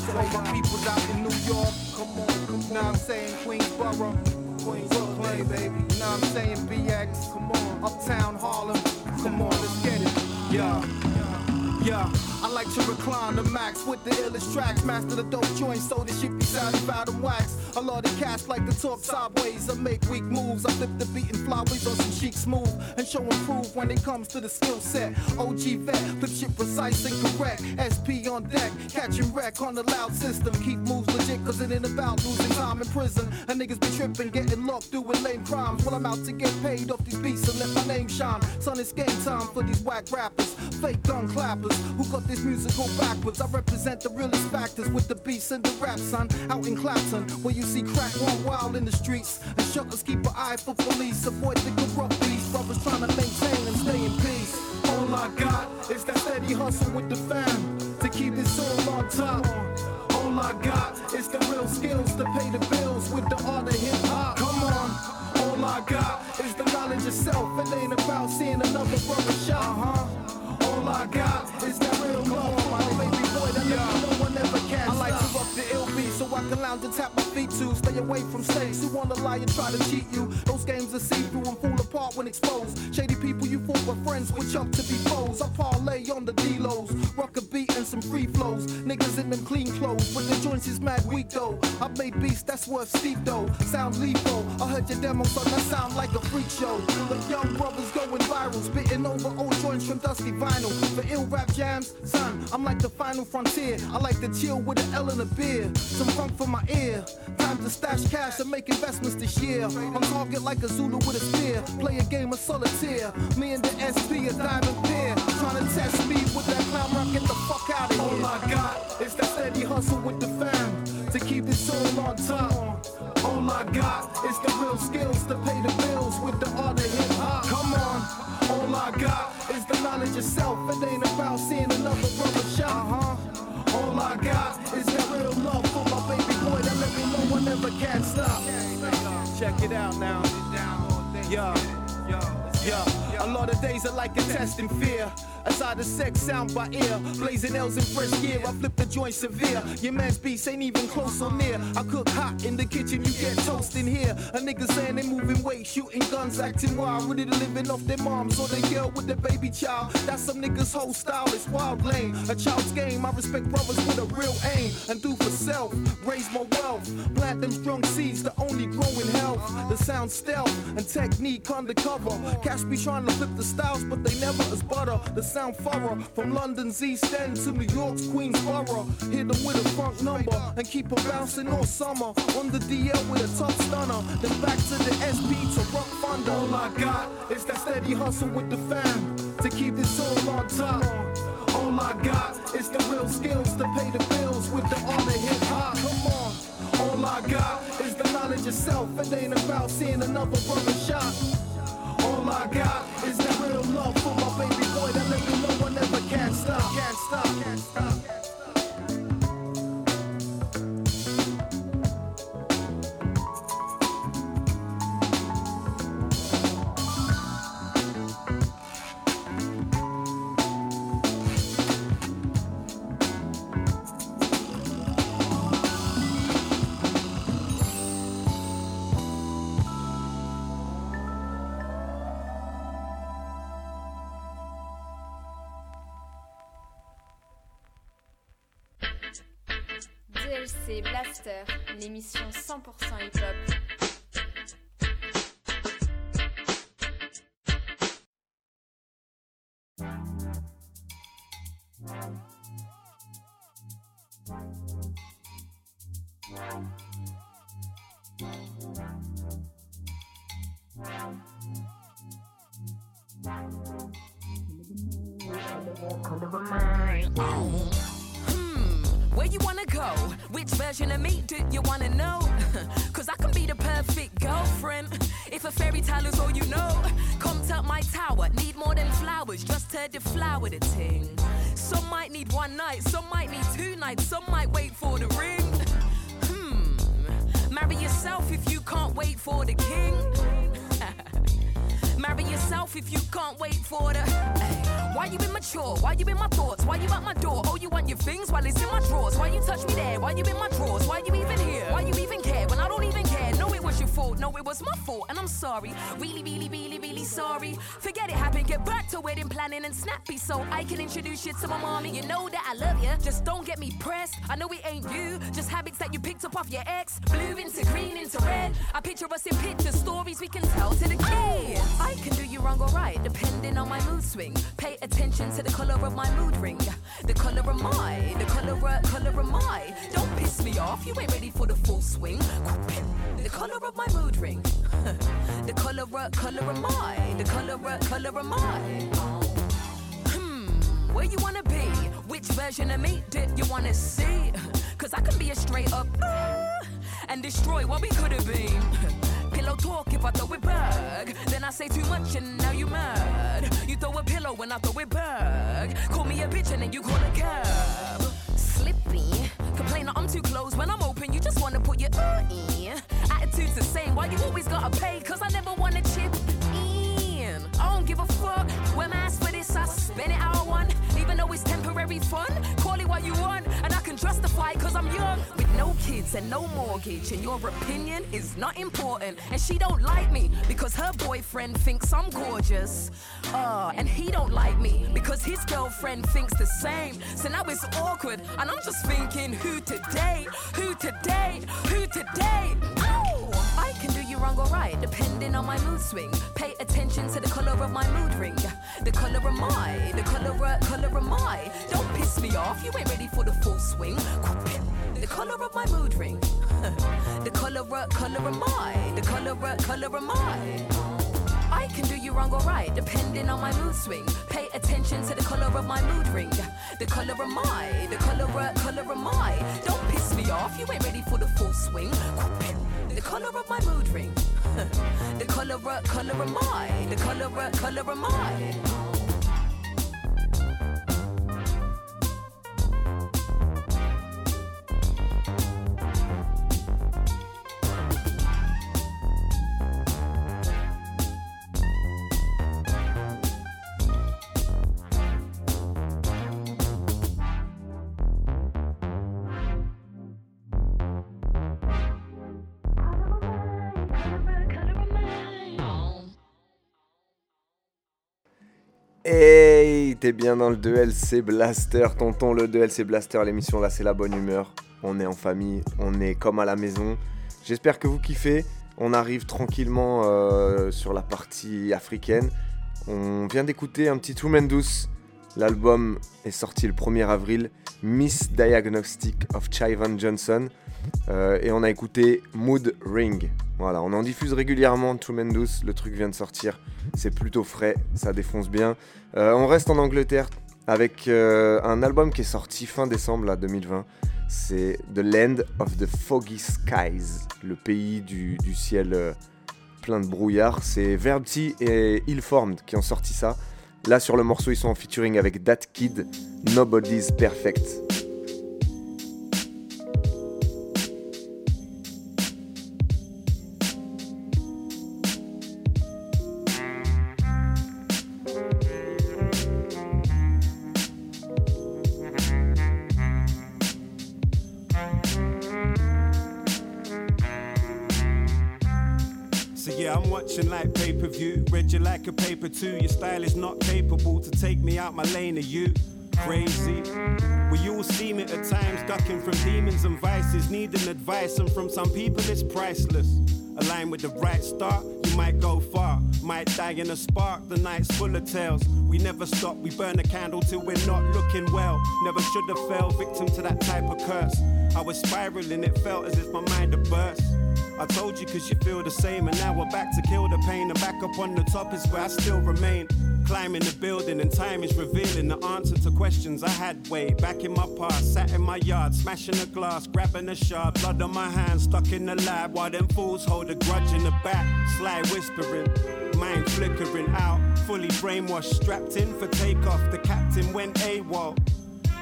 So all my people's out in New York. Come on, come on. Now I'm saying Queensboro. Queens, Brooklyn, baby. Now I'm saying? BX. Come on. Uptown Harlem. Come on, let's get it. Yeah. Yeah, I like to recline the max with the illest tracks. Master the dope joints so the shit be satisfied and wax. A lot of cats like to talk sideways. I make weak moves. I flip the beat and flyways on some chic smooth and show and prove when it comes to the skill set. OG vet, flip shit precise and correct. SP on deck, catching wreck on the loud system. Keep moves legit, cause it ain't about losing time in prison. And niggas be tripping, getting locked, doing lame crimes. While I'm out to get paid off these beats and let my name shine. Son, it's game time for these whack rappers. Fake gun clappers who got this musical backwards. I represent the realest factors with the beats and the rap, son. Out in Clapton, where you see crack one wild in the streets. And shutters keep an eye for police. Avoid the corrupt beats. Brothers trying to maintain and stay in peace. All I got is that steady hustle with the fam to keep this all on top. All I got is the real skills to pay the bills with the art of hip hop. Come on. All I got is the knowledge of self. It ain't about seeing another brother shot. Uh-huh. All I got can lounge and tap my feet to Stay away from snakes who wanna lie and try to cheat you. Those games are see-through and fall apart when exposed. Shady people you thought were friends switch up to be foes. I parlay on the D-lows, rock a beat and some free flows. Niggas in them clean clothes, but the joints is mad weak though. I've made beats that's worth steep though. Sound lethal. I heard your demo, son, that sound like a freak show. But young brothers going viral, spitting over old joints from dusty vinyl. For ill rap jams, son, I'm like the final frontier. I like to chill with an L and a beer. Some funk for my ear. Time to stash cash and make investments this year. On target like a Zulu with a spear. Play a game of solitaire. Me and the SP, a diamond pair. Trying to test me with that clown rock, get the fuck out of here. All I got is that steady hustle with the fam. To keep this all on top. All I got is the real skills to pay the bills with the art of hip hop. Come on. All I got is the knowledge of self. It ain't about seeing another brother shot. Uh-huh. All I got is that real love never can't stop. Check it out now. Yeah. Yeah, a lot of days are like a test in fear. As I the sex sound by ear, blazing L's in fresh gear. I flip the joint severe. Your man's beats ain't even close or near. I cook hot in the kitchen, you get toast in here. A nigga saying they moving weight, shooting guns, acting wild. To living off their moms or their girl with their baby child. That's some niggas' whole style, it's wild lane. A child's game, I respect brothers with a real aim. And do for self, raise my wealth. Plant them strong seeds that only grow in health. The sound stealth and technique undercover. Cats be trying to flip the styles, but they never as butter. The sound thorough from London's East End to New York's Queensboro. Hit them with a funk number and keep them bouncing all summer. On the DL with a tough stunner. Then back to the SP to rock thunder. All I got is that steady hustle with the fam to keep this all on top. All I got is the real skills to pay the bills with the art of hip hop. Come on. All I got is the knowledge of self. It ain't about seeing another brother shot. All I got is that real love for my baby boy that let me know I never can stop. Can't stop. Hmm, where you wanna go? Which version of me do you wanna know? Cause I can be the perfect girlfriend if a fairy tale is all you know. Come to my tower, need more than flowers, just to deflower the ting. Some might need one night, some might need two nights, some might wait for the ring. Hmm, marry yourself if you can't wait for the king. Marry yourself if you can't wait for the. Why you immature? Why you in my thoughts? Why you at my door? Oh, you want your things while it's in my drawers? Why you touch me there? Why you in my drawers? Why you even here? Why you even care when I don't even care? No, was your fault. No, it was my fault, and I'm sorry. Really, really, really, really sorry. Forget it happened. Get back to wedding planning and snappy so I can introduce you to my mommy. You know that I love you. Just don't get me pressed. I know it ain't you. Just habits that you picked up off your ex. Blue into green into red. I picture us in pictures, stories we can tell to the oh, kids. I can do you wrong or right, depending on my mood swing. Pay attention to the color of my mood ring. The color of my, the color of, color of my. Don't piss me off, you ain't ready for the full swing. The color of my mood ring. the color of, color of my, the color of, color of my. Hmm, where you wanna be? Which version of me did you wanna see? Cause I can be a straight up uh, and destroy what we could have been. Pillow talk if I throw it back. Then I say too much and now you mad. You throw a pillow when I throw it back. Call me a bitch and then you call a cab. Slippy. Complain that I'm too close when I'm open. You just wanna put your uh in. Attitude's the same. Why you always gotta pay? Cause I never wanna chip in. I don't give a fuck. When I ask for this, I spend it how I want. Even though it's temporary fun. Call it what you want. And I can justify cause I'm young. With no kids and no mortgage. And your opinion is not important. And she don't like me because her boyfriend thinks I'm gorgeous. Uh, and he don't like me because his girlfriend thinks the same. So now it's awkward. And I'm just thinking, who today? Who today? Who today? Ow! Wrong or right, depending on my mood swing. Pay attention to the color of my mood ring. The color of my, the color of, color of my. Don't piss me off, you ain't ready for the full swing. The color of my mood ring. the color of, color of my, the color of, color of my. I can do you wrong or right, depending on my mood swing. Pay attention to the color of my mood ring. The color of my, the color of, color of my. Don't piss me off, you ain't ready for the full swing. The color of my mood ring. the color of, color of my, the color of, color of my. T'es bien dans le 2LC Blaster, tonton, le 2LC Blaster, l'émission là c'est la bonne humeur. On est en famille, on est comme à la maison. J'espère que vous kiffez. On arrive tranquillement euh, sur la partie africaine. On vient d'écouter un petit True Douce. L'album est sorti le 1er avril. Miss Diagnostic of Chivan Johnson. Euh, et on a écouté Mood Ring. Voilà, on en diffuse régulièrement True Douce. Le truc vient de sortir. C'est plutôt frais, ça défonce bien. Euh, on reste en Angleterre avec euh, un album qui est sorti fin décembre là, 2020. C'est The Land of the Foggy Skies, le pays du, ciel plein de brouillard. C'est Verbty et Illformed qui ont sorti ça. Là sur le morceau, ils sont en featuring avec That Kid, Nobody's Perfect. Paper too. Your style is not capable to take me out my lane. Are you crazy? We all seen it at times, ducking from demons and vices, needing advice, and from some people it's priceless. Align with the right start, you might go far. Might die in a spark, the night's full of tales. We never stop, we burn a candle till we're not looking well. Never should have fell victim to that type of curse. I was spiraling, it felt as if my mind had burst. I told you cause you feel the same, and now we're back to kill the pain. And back up on the top is where I still remain. Climbing the building, and time is revealing the answer to questions I had way back in my past. Sat in my yard, smashing the glass, grabbing a shard, blood on my hands, stuck in the lab while them fools hold a grudge in the back. Sly whispering, mind flickering out, fully brainwashed, strapped in for takeoff. The captain went AWOL.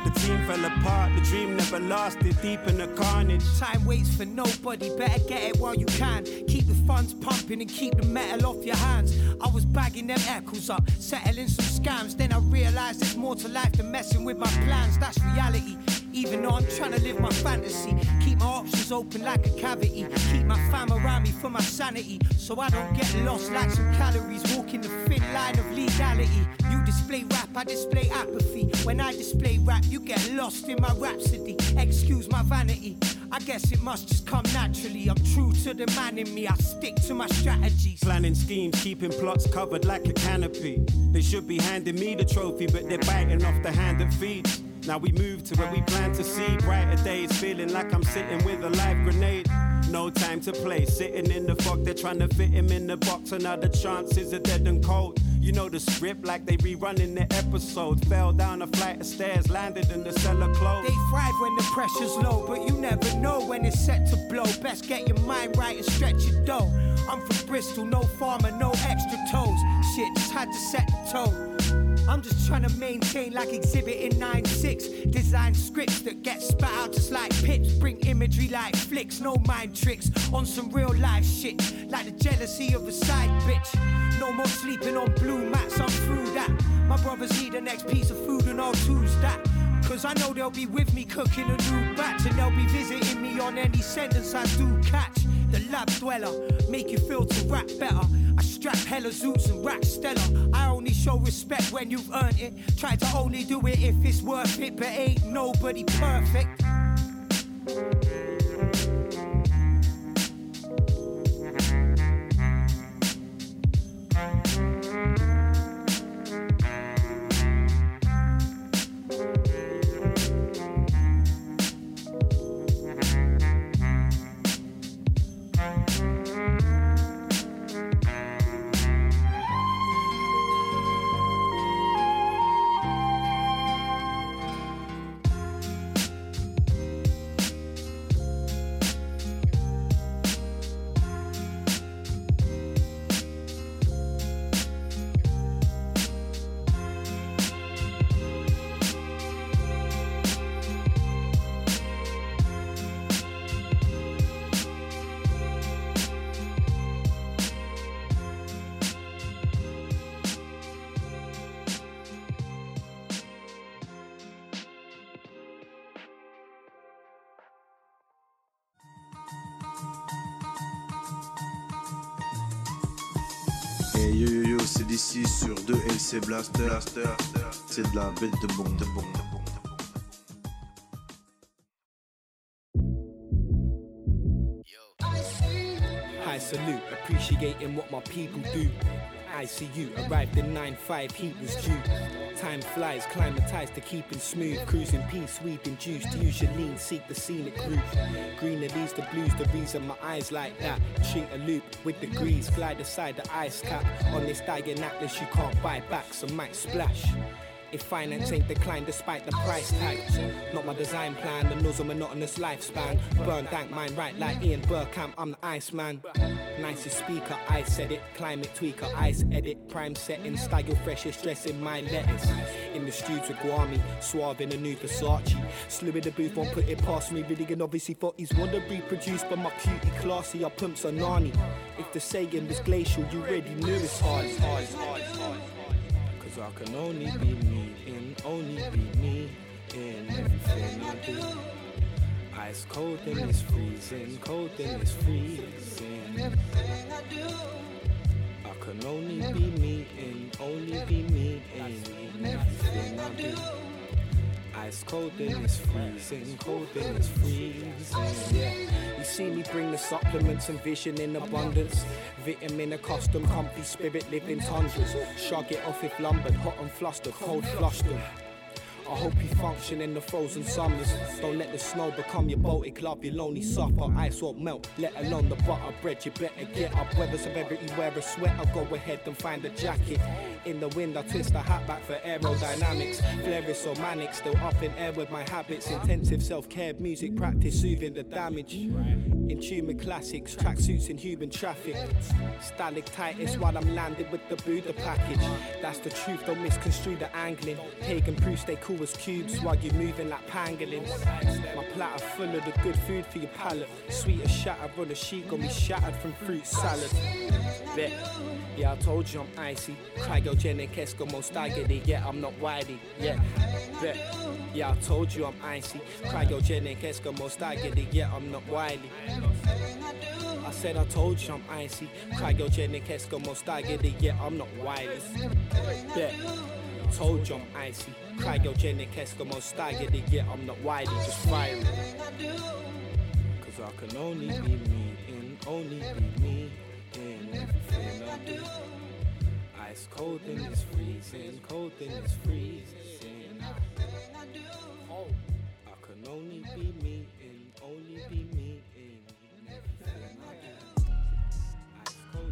The team fell apart, the dream never lasted, deep in the carnage. Time waits for nobody, better get it while you can. Keep the funds pumping and keep the metal off your hands. I was bagging them echoes up, settling some scams. Then I realized there's more to life than messing with my plans. That's reality. Even though I'm trying to live my fantasy, keep my options open like a cavity. Keep my fam around me for my sanity, so I don't get lost like some calories. Walking the thin line of legality. You display rap, I display apathy. When I display rap, you get lost in my rhapsody. Excuse my vanity. I guess it must just come naturally. I'm true to the man in me, I stick to my strategies. Planning schemes, keeping plots covered like a canopy. They should be handing me the trophy, but they're biting off the hand that feeds. Now we move to where we plan to see brighter days, feeling like I'm sitting with a live grenade. No time to play, sitting in the fog, they're trying to fit him in the box. Another chances are dead and cold. You know the script like they rerunning the episode. Fell down a flight of stairs, landed in the cellar closed. They thrive when the pressure's low, but you never know when it's set to blow. Best get your mind right and stretch your dough. I'm from Bristol, no farmer, no extra toes. Shit, just had to set the tone. I'm just trying to maintain like exhibit in 9-6 Design scripts that get spat out just like pips. Bring imagery like flicks, no mind tricks On some real life shit. Like the jealousy of a side bitch. No more sleeping on blue mats, I'm through that. My brothers need the next piece of food and I'll choose that Cause I know they'll be with me cooking a new batch And they'll be visiting me on any sentence I do catch the lab dweller, make you feel to rap better. I strap hella zoots and rack stellar. I only show respect when you've earned it. Try to only do it if it's worth it, but ain't nobody perfect. Blaster. C'est de la bête de de bombe, salute, appreciating what my people do. ICU arrived in 9-5, heat was due. Time flies, climatized to keeping smooth. Cruising peace, weed induced. Use your lean, seek the scenic route. Greener leaves the blues, the reason my eyes like that. Shoot a loop with degrees, glide aside the ice cap. On this dying atlas, you can't buy back, so might splash. If finance ain't declined despite the price tag. Not my design plan, the nozzle monotonous lifespan. Burn dank mine right like Ian Burkamp, I'm the Iceman. Nicest speaker, I said it. Climate tweaker, ice edit. Prime setting, style freshest dressing my letters. In the studio with Guami, suave in a new Versace. Slew in the booth, won't put it past me. And obviously thought he's wanna be produced, but my cutie classy, our pumps are nani. If the saying was glacial, you already knew it's hard. Cause I can only be me, only be me in everything I do. Ice cold and it's freezing, cold and it's freezing. Everything I can only be me, and only be me in everything I do. Ice cold and it's freezing, cold and it's freezing. Yeah, you see me bring the supplements and vision in abundance. Vitamin, a custom, comfy spirit, living in tundras. Shrug it off if lumbered, hot and flustered, cold flustered. I hope you function in the frozen summers. Don't let the snow become your Baltic love. You'll only suffer. Ice won't melt, let alone the butter bread. You better get up. Weather severity, wear a sweater. Go ahead and find a jacket. In the wind, I twist the hat back for aerodynamics. Flair is so manic, still up in air with my habits. Intensive self care, music practice, soothing the damage. In tune with classics, tracksuits in human traffic. Stalactitis while I'm landed with the Buddha package. That's the truth, don't misconstrue the angling. Pagan proof, stay cool was cubes while you moving like pangolins. My platter full of the good food for your palate. Sweet as shatter on the sheet, got me shattered from fruit salad. Bet. Yeah, I told you I'm icy. Cryogenic Eskimo staggered Yeah, I'm not whitey. Yeah, bet. Yeah, I told you I'm icy. Cryogenic Eskimo staggered Yeah, I'm not whitey. I said I told you I'm icy. Cryogenic Eskimo staggered Yeah, I'm not whitey. Bet. Told you I'm icy.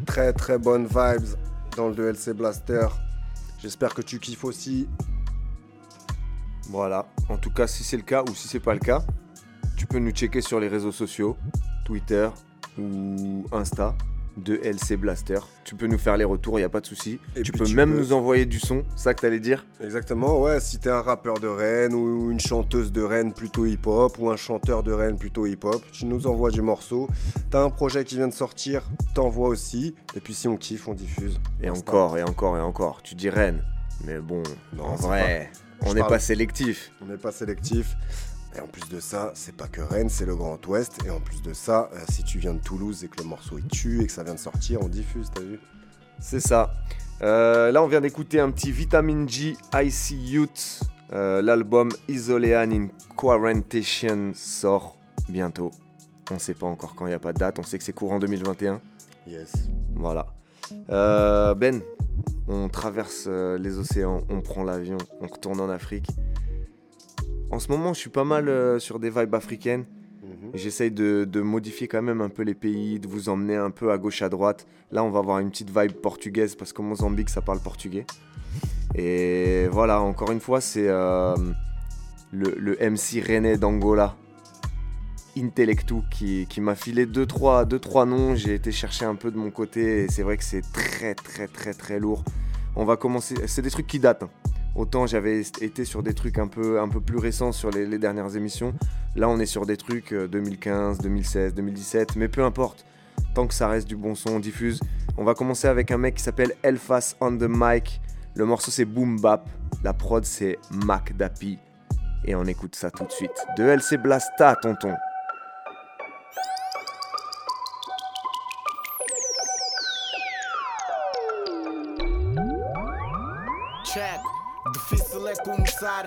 Très très bonnes vibes dans le 2LC Blaster. J'espère que tu kiffes aussi. Voilà. En tout cas, si c'est le cas ou si c'est pas le cas, tu peux nous checker sur les réseaux sociaux, Twitter ou Insta de LC Blaster. Tu peux nous faire les retours, il n'y a pas de souci. Tu peux tu même peux- nous envoyer du son, c'est ça que t'allais dire? Exactement, ouais, si t'es un rappeur de Rennes ou une chanteuse de Rennes plutôt hip-hop ou un chanteur de Rennes plutôt hip-hop, tu nous envoies du morceau. T'as un projet qui vient de sortir, t'envoies aussi. Et puis si on kiffe, on diffuse. Et encore, et encore, et encore. Tu dis Rennes, mais bon, en c'est vrai, pas- on n'est pas sélectif. On n'est pas sélectif. Et en plus de ça, c'est pas que Rennes, c'est le Grand Ouest. Et en plus de ça, euh, si tu viens de Toulouse et que le morceau il tue et que ça vient de sortir, on diffuse, t'as vu? C'est ça. Euh, là, on vient d'écouter un petit Vitamin G Icy Youth. Euh, L'album Isolean in Quarantation sort bientôt. On sait pas encore quand, il n'y a pas de date. On sait que c'est courant 2021. Yes. Voilà. Euh, ben, on traverse euh, les océans, on prend l'avion, on retourne en Afrique. En ce moment, je suis pas mal euh, sur des vibes africaines. Mhm. J'essaye de, de modifier quand même un peu les pays, de vous emmener un peu à gauche, à droite. Là, on va avoir une petite vibe portugaise parce qu'au Mozambique, ça parle portugais. Et voilà, encore une fois, c'est euh, le, le MC René d'Angola, Intellectu, qui, qui m'a filé 2-3 deux, trois, deux, trois noms. J'ai été chercher un peu de mon côté et c'est vrai que c'est très, très, très, très lourd. On va commencer. C'est des trucs qui datent. hein. Autant j'avais été sur des trucs un peu, un peu plus récents sur les, dernières émissions. Là, on est sur des trucs euh, 2015, 2016, 2017, mais peu importe. Tant que ça reste du bon son, on diffuse. On va commencer avec un mec qui s'appelle Elfas on the mic. Le morceau c'est Boom Bap. La prod c'est Mac Dappy. Et on écoute ça tout de suite. De LC Blasta, tonton.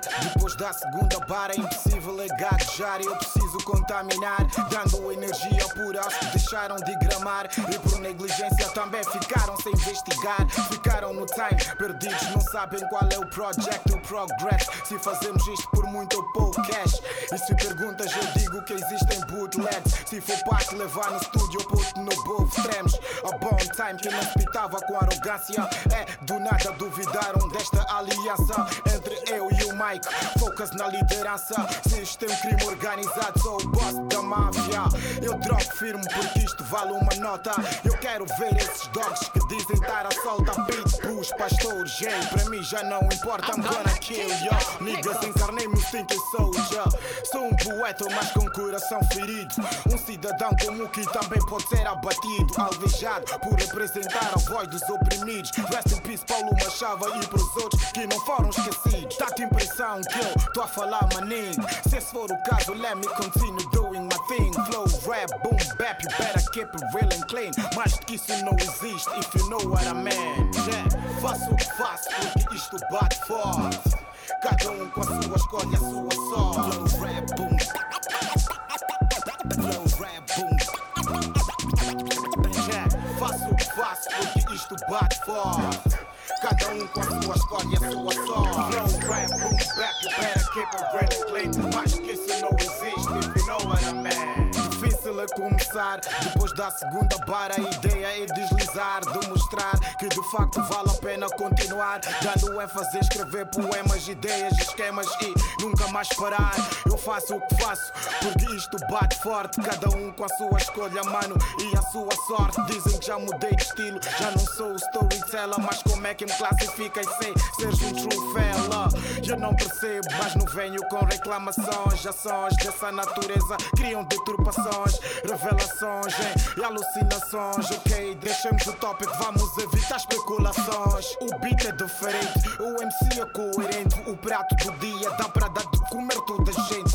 God. Depois da segunda barra é impossível gaguejar. Eu preciso contaminar, dando energia pura deixaram de gramar. E por negligência também ficaram sem investigar. Ficaram no time, perdidos, não sabem qual é o project, o progress. Se fazemos isto por muito ou pouco cash. E se perguntas, eu digo que existem bootlegs. Se for parte levar no estúdio, puto no both tremos. A bom time que não pitava com arrogância. É do nada duvidaram desta aliança entre eu e o Mike. Focus na liderança. Se isto é um crime organizado, sou o boss da máfia. Eu dropo firme porque isto vale uma nota. Eu quero ver esses dogs que dizem estar a solta. Pitbulls, pastores, hey, para mim já não importa. I'm gonna kill you. Niggas, encarnei meu thinking soldier. Sou um poeta, mas com coração ferido. Um cidadão comum que também pode ser abatido. Alvejado por representar a voz dos oprimidos. Rest in peace, Paulo Machava e pros outros que não foram esquecidos. Dá-te impressão que tô a falar maninho. Se esse for o caso, let me continue doing my thing. Flow, rap, boom, bap, you better keep it real and clean. Mais do que isso não existe, if you know what I mean. Yeah, faço o que faço porque isto bate forte. Cada um com a sua escolha, a sua sorte. Flow, rap, boom. Flow, rap, boom. Yeah, faço o que faço porque isto bate forte. Cada um com a sua escolha, a sua sorte. Flow, rap, boom, back, you better keep it and clean. Mais que isso não existe, if you know what I mean. Difícil a começar. Depois da segunda barra, a ideia é deslizar, demonstrar que de facto vale a pena continuar. Dando ênfase a escrever poemas, ideias, esquemas e nunca mais parar. Eu faço o que faço, porque isto bate forte. Cada um com a sua escolha, mano, e a sua sorte. Dizem que já mudei de estilo, já não sou o storyteller, mas como é que me classificas sem seres um true fella? Eu não percebo, mas não venho com reclamações. Ações dessa natureza criam deturpações, revelações hein, e alucinações. Ok, deixemos o tópico, vamos evitar especulações. O beat é diferente, o MC é coerente. O prato do dia dá para dar de comer toda a gente.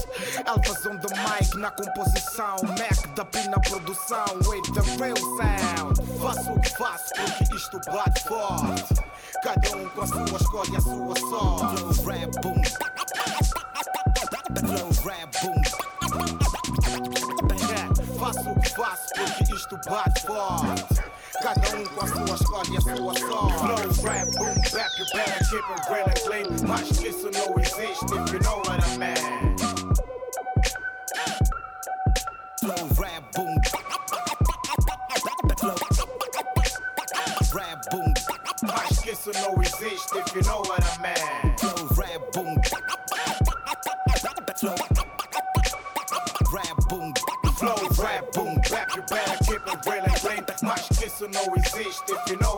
On the mic na composição, Mac da P na produção. With the real sound. Faço o que faço porque isto bate forte. Cada um com a sua escolha, a sua sorte. Flow rap boom. Flow rap boom. Faço o que faço porque isto bate forte. Cada um com a sua escolha, a sua sorte. Flow rap boom, back you better keep it real and clean. Mas isso não existe if you know what I mean. Flow rap boom. Flow rap boom. If you know what I mean. Flow rap boom. Flow rap boom. Flow rap boom. Back you better so no exist if you know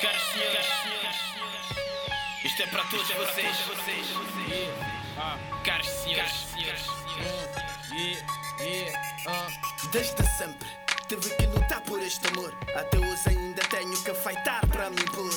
Caros senhores, isto é para todos vocês. Caros senhores. Desde sempre tive que lutar por este amor. Até hoje ainda tenho que fightar para me impor.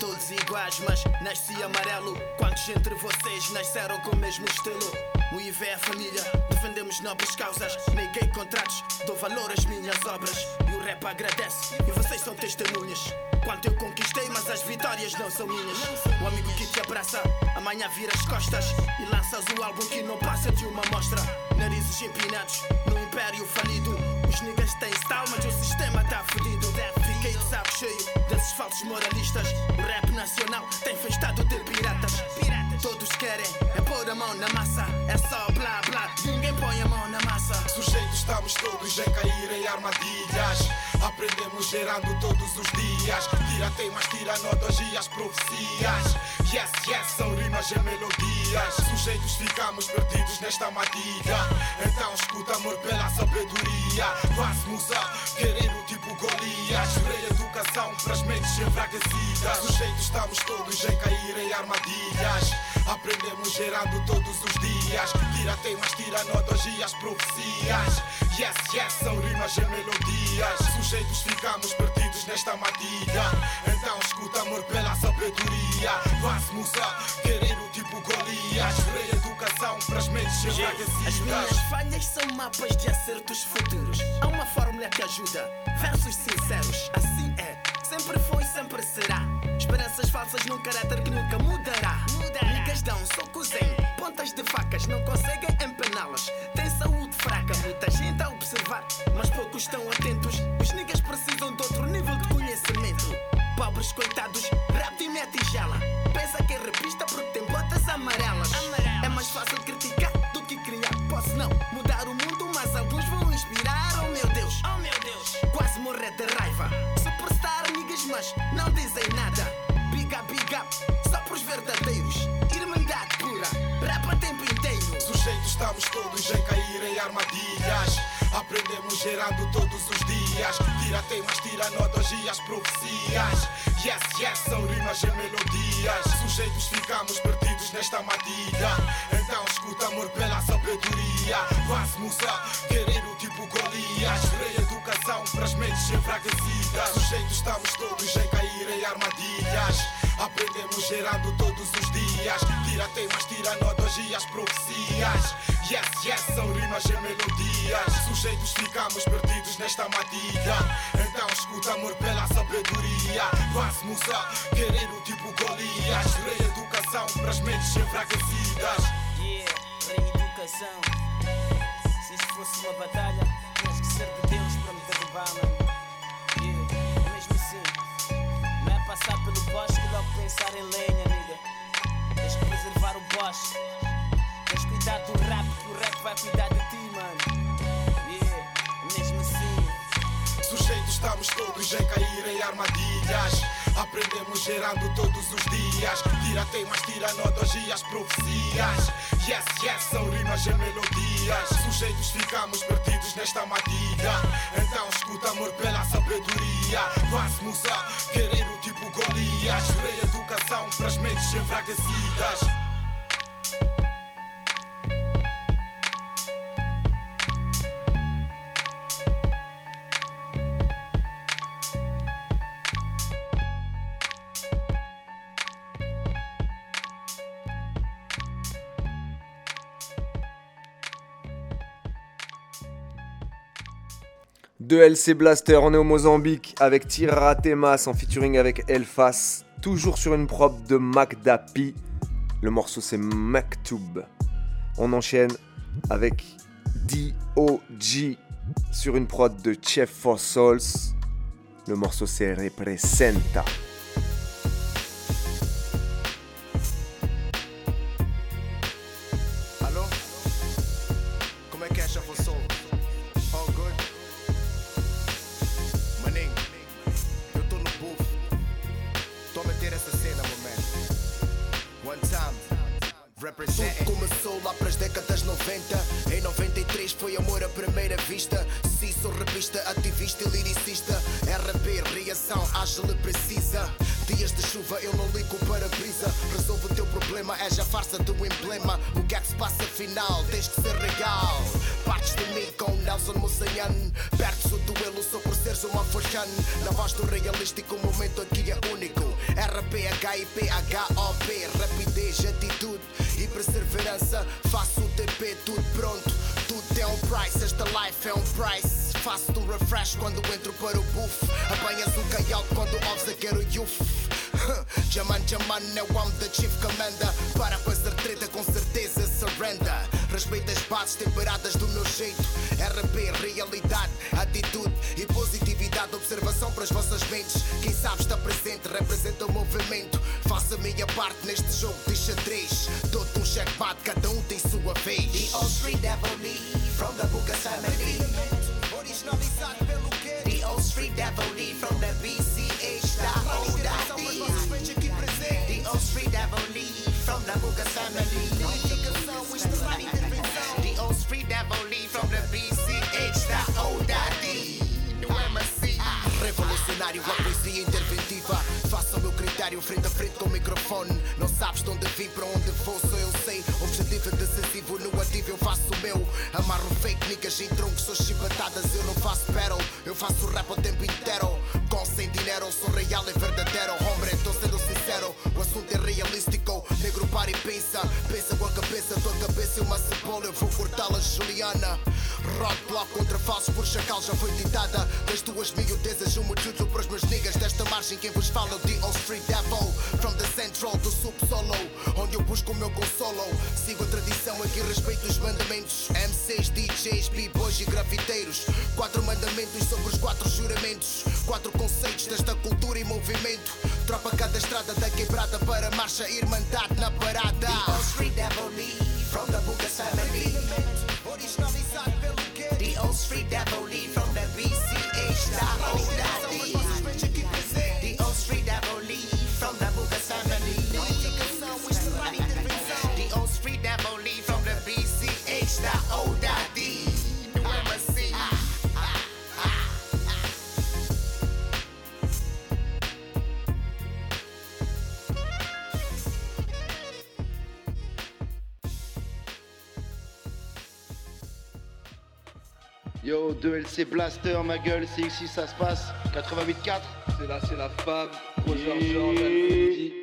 Todos iguais, mas nasci amarelo. Quantos entre vocês nasceram com o mesmo estilo? O IV é a família, defendemos nobres causas. Neguei contratos, dou valor às minhas obras. Rap agradece, e vocês são testemunhas. Quanto eu conquistei, mas as vitórias não são minhas. O amigo que te abraça, amanhã vira as costas e lanças o álbum que não passa de uma mostra. Narizes empinados, no império falido. Os niggas têm style, mas o sistema tá fedido. Fiquei de saco cheio desses falsos moralistas. O rap nacional tem festado de piratas. Todos querem é pôr a mão na massa. É só blá blá, ninguém põe a mão na massa. Sujeitos estamos todos a cair em armadilhas. Aprendemos gerando todos os dias. Tira temas, tira notas e as profecias. Yes, yes, são rimas e melodias. Sujeitos ficamos perdidos nesta matilha. Então escuta amor pela sabedoria. Quase musa, guerreiro tipo Golias. Reeducação para as mentes enfraquecidas. Sujeitos estamos todos a cair em armadilhas. Aprendemos gerando todos os dias. Tira temas, tira notas e as profecias. Yes, yes, são rimas e melodias. Sujeitos ficamos perdidos nesta matilha. Então escuta amor pela sabedoria. Quase musa, guerreiro tipo Golias. Reeducação para as mentes As enfraquecidas. minhas falhas são mapas de acertos futuros. Há uma fórmula que ajuda, versos sinceros. Assim é, sempre foi, sempre será. Esperanças falsas num caráter que nunca mudará. Niggas dão socos em pontas de facas, não conseguem empená-las. Tem saúde fraca, muita gente a observar, mas poucos estão atentos. Os niggas precisam de outro nível de conhecimento. Pobres coitados, rap e minha tigela. Pensa que é repista porque tem botas amarelas. É mais fácil criticar do que criar. Posso não mudar o mundo, mas alguns vão inspirar. Oh meu Deus, oh meu Deus, quase morrer de raiva. Superstar niggas, mas não dizem nada. Estamos todos a cair em armadilhas. Aprendemos gerando todos os dias. Tira temas, tira notas e as profecias. Yes, yes, são rimas e melodias. Sujeitos ficamos perdidos nesta matilha. Então escuta amor pela sabedoria. Quase musa, guerreiro tipo Golias. Reeducação para as mentes enfraquecidas. Sujeitos estamos todos em cair em armadilhas. Aprendemos gerando todos os dias. Tira temas, tira notas e as profecias. Yes, yes, são rimas e melodias. Sujeitos ficamos perdidos nesta matilha. Então escuta amor pela sabedoria. Quase musa, guerreiro tipo Golias. Reeducação para as mentes enfraquecidas. Yeah, reeducação. Se isto fosse uma batalha, tinhas que ser de Deus para me derrubar, pensar em lenha, nigga. Tens que preservar o bosque. Tens cuidar do rap, que o rap vai cuidar de ti, mano. Yeah, mesmo assim. Sujeitos estamos todos em cair em armadilhas. Aprendemos gerando todos os dias. Tira temas, tira notas e as profecias. Yes, yes, são rimas e melodias. Sujeitos ficamos perdidos nesta armadilha. Então escuta amor pela sabedoria. Quase musa, guerreiro Mongólia, a educação para as mentes enfraquecidas. De LC Blaster, on est au Mozambique avec Tira Temas en featuring avec Elfas, toujours sur une prop de Macdapi. Le morceau c'est Maktoub. On enchaîne avec D.O.G. sur une prod de Chef for Souls. Le morceau c'est Representa. Represent. Tudo começou lá para as décadas 90 Em 93 foi amor à primeira vista. Sim, sou revista, ativista e liricista RP, reação ágil e precisa Dias de chuva eu não ligo para brisa Resolve o teu problema, és a farsa do emblema O que é que se passa afinal? Tens que ser real Partes de mim com Nelson Moussanhan Perdes o duelo só por seres uma forchan Na voz do realístico o momento aqui é único RP, HIP, HOP Rapidez, atitude e perseverança. Faço o TP, tudo pronto. Tudo tem um price, esta life é um price. Faço-te um refresh quando entro para o buff. Apanhas o caial quando ouves a quero youth. Jaman, Jaman é o amo da Chief Commander. Para com essa treta, com certeza surrender. Respeita as bases temperadas do meu jeito. RP, realidade, atitude e positividade. Observação para as vossas mentes. Quem sabe está presente, representa o movimento. Faça a minha parte neste jogo de xadrez. Dou-te um checkmate, cada um tem sua vez. The Old Street Devil the Buka family. The Old Street Devil Lee, from the BCH da Old No MC. Revolucionário, a poesia interventiva. Faça o meu critério frente a frente com o microfone. Não sabes de onde vim, para onde vou, só eu sei. Objetivo é decisivo, no ativo eu faço o meu. Amarro fake niggas em troncos, sou chibatadas, eu não faço battle. Eu faço rap o tempo inteiro. É uma cebola, eu vou cortá-la, Juliana. Roadblock contra falsos por chacal já foi ditada. Das tuas miudezas, um motivo para os meus niggas. Desta margem, quem vos fala, The Old Street Devil. From the central do subsolo, onde eu busco o meu consolo. Sigo a tradição, aqui respeito os mandamentos. MCs, DJs, b-boys e grafiteiros. Quatro mandamentos sobre os quatro juramentos. Quatro conceitos desta cultura e movimento. Tropa cada estrada da quebrada para marcha, irmandade na parada. The Old Street Devil die. Yo, 2LC Blaster, ma gueule, c'est ici ça se passe. 88.4. C'est là, c'est la femme. Yeah. Georges,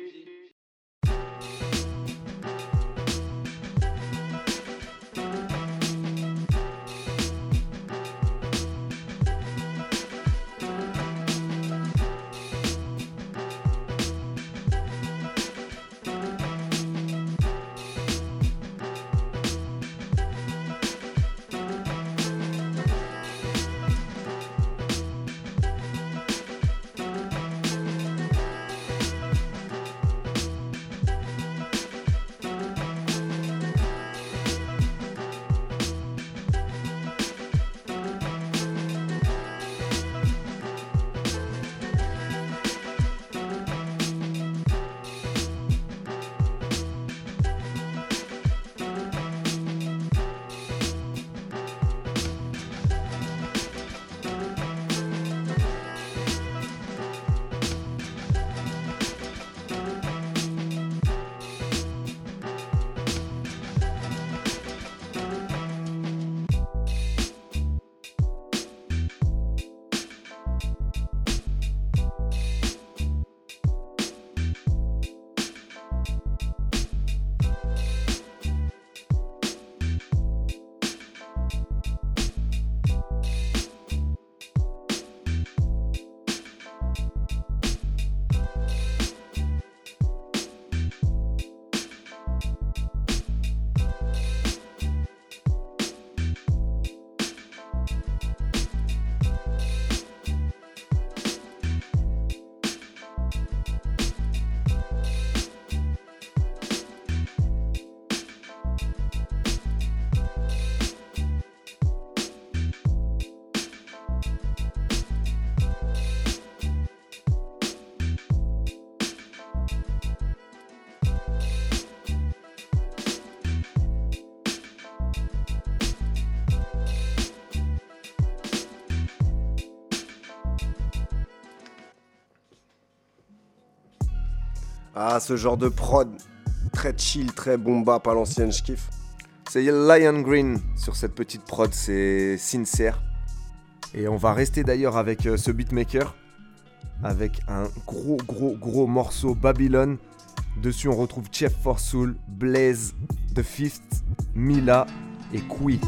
Ah, ce genre de prod, très chill, très bomba, pas l'ancienne, je kiffe. C'est Lion Green sur cette petite prod, c'est sincère. Et on va rester d'ailleurs avec euh, ce beatmaker, avec un gros gros gros morceau Babylon. Dessus on retrouve Chef for Soul, Blaze, The Fifth, Mila et Kui.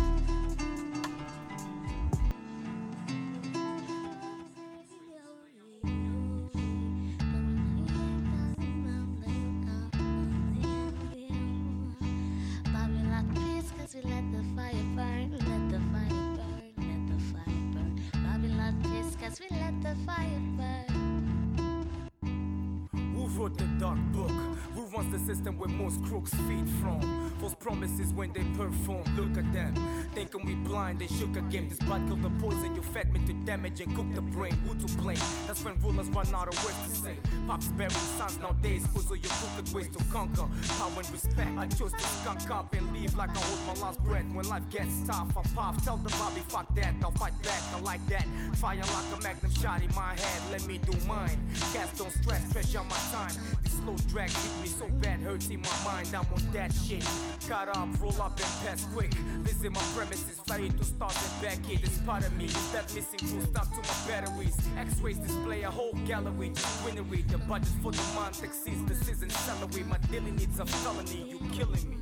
Fire like a magnum shot in my head. Let me do mine. Cats don't stress, pressure my time. This slow drag hit me so bad, hurts in my mind. I'm on that shit. Cut up, roll up and pass quick. Visit my premises, fly to start and back here. This part of me is that missing crew stuck to my batteries. X-rays display a whole gallery, winery. The budget for the month exceeds the season salary. My daily needs a felony, you killing me.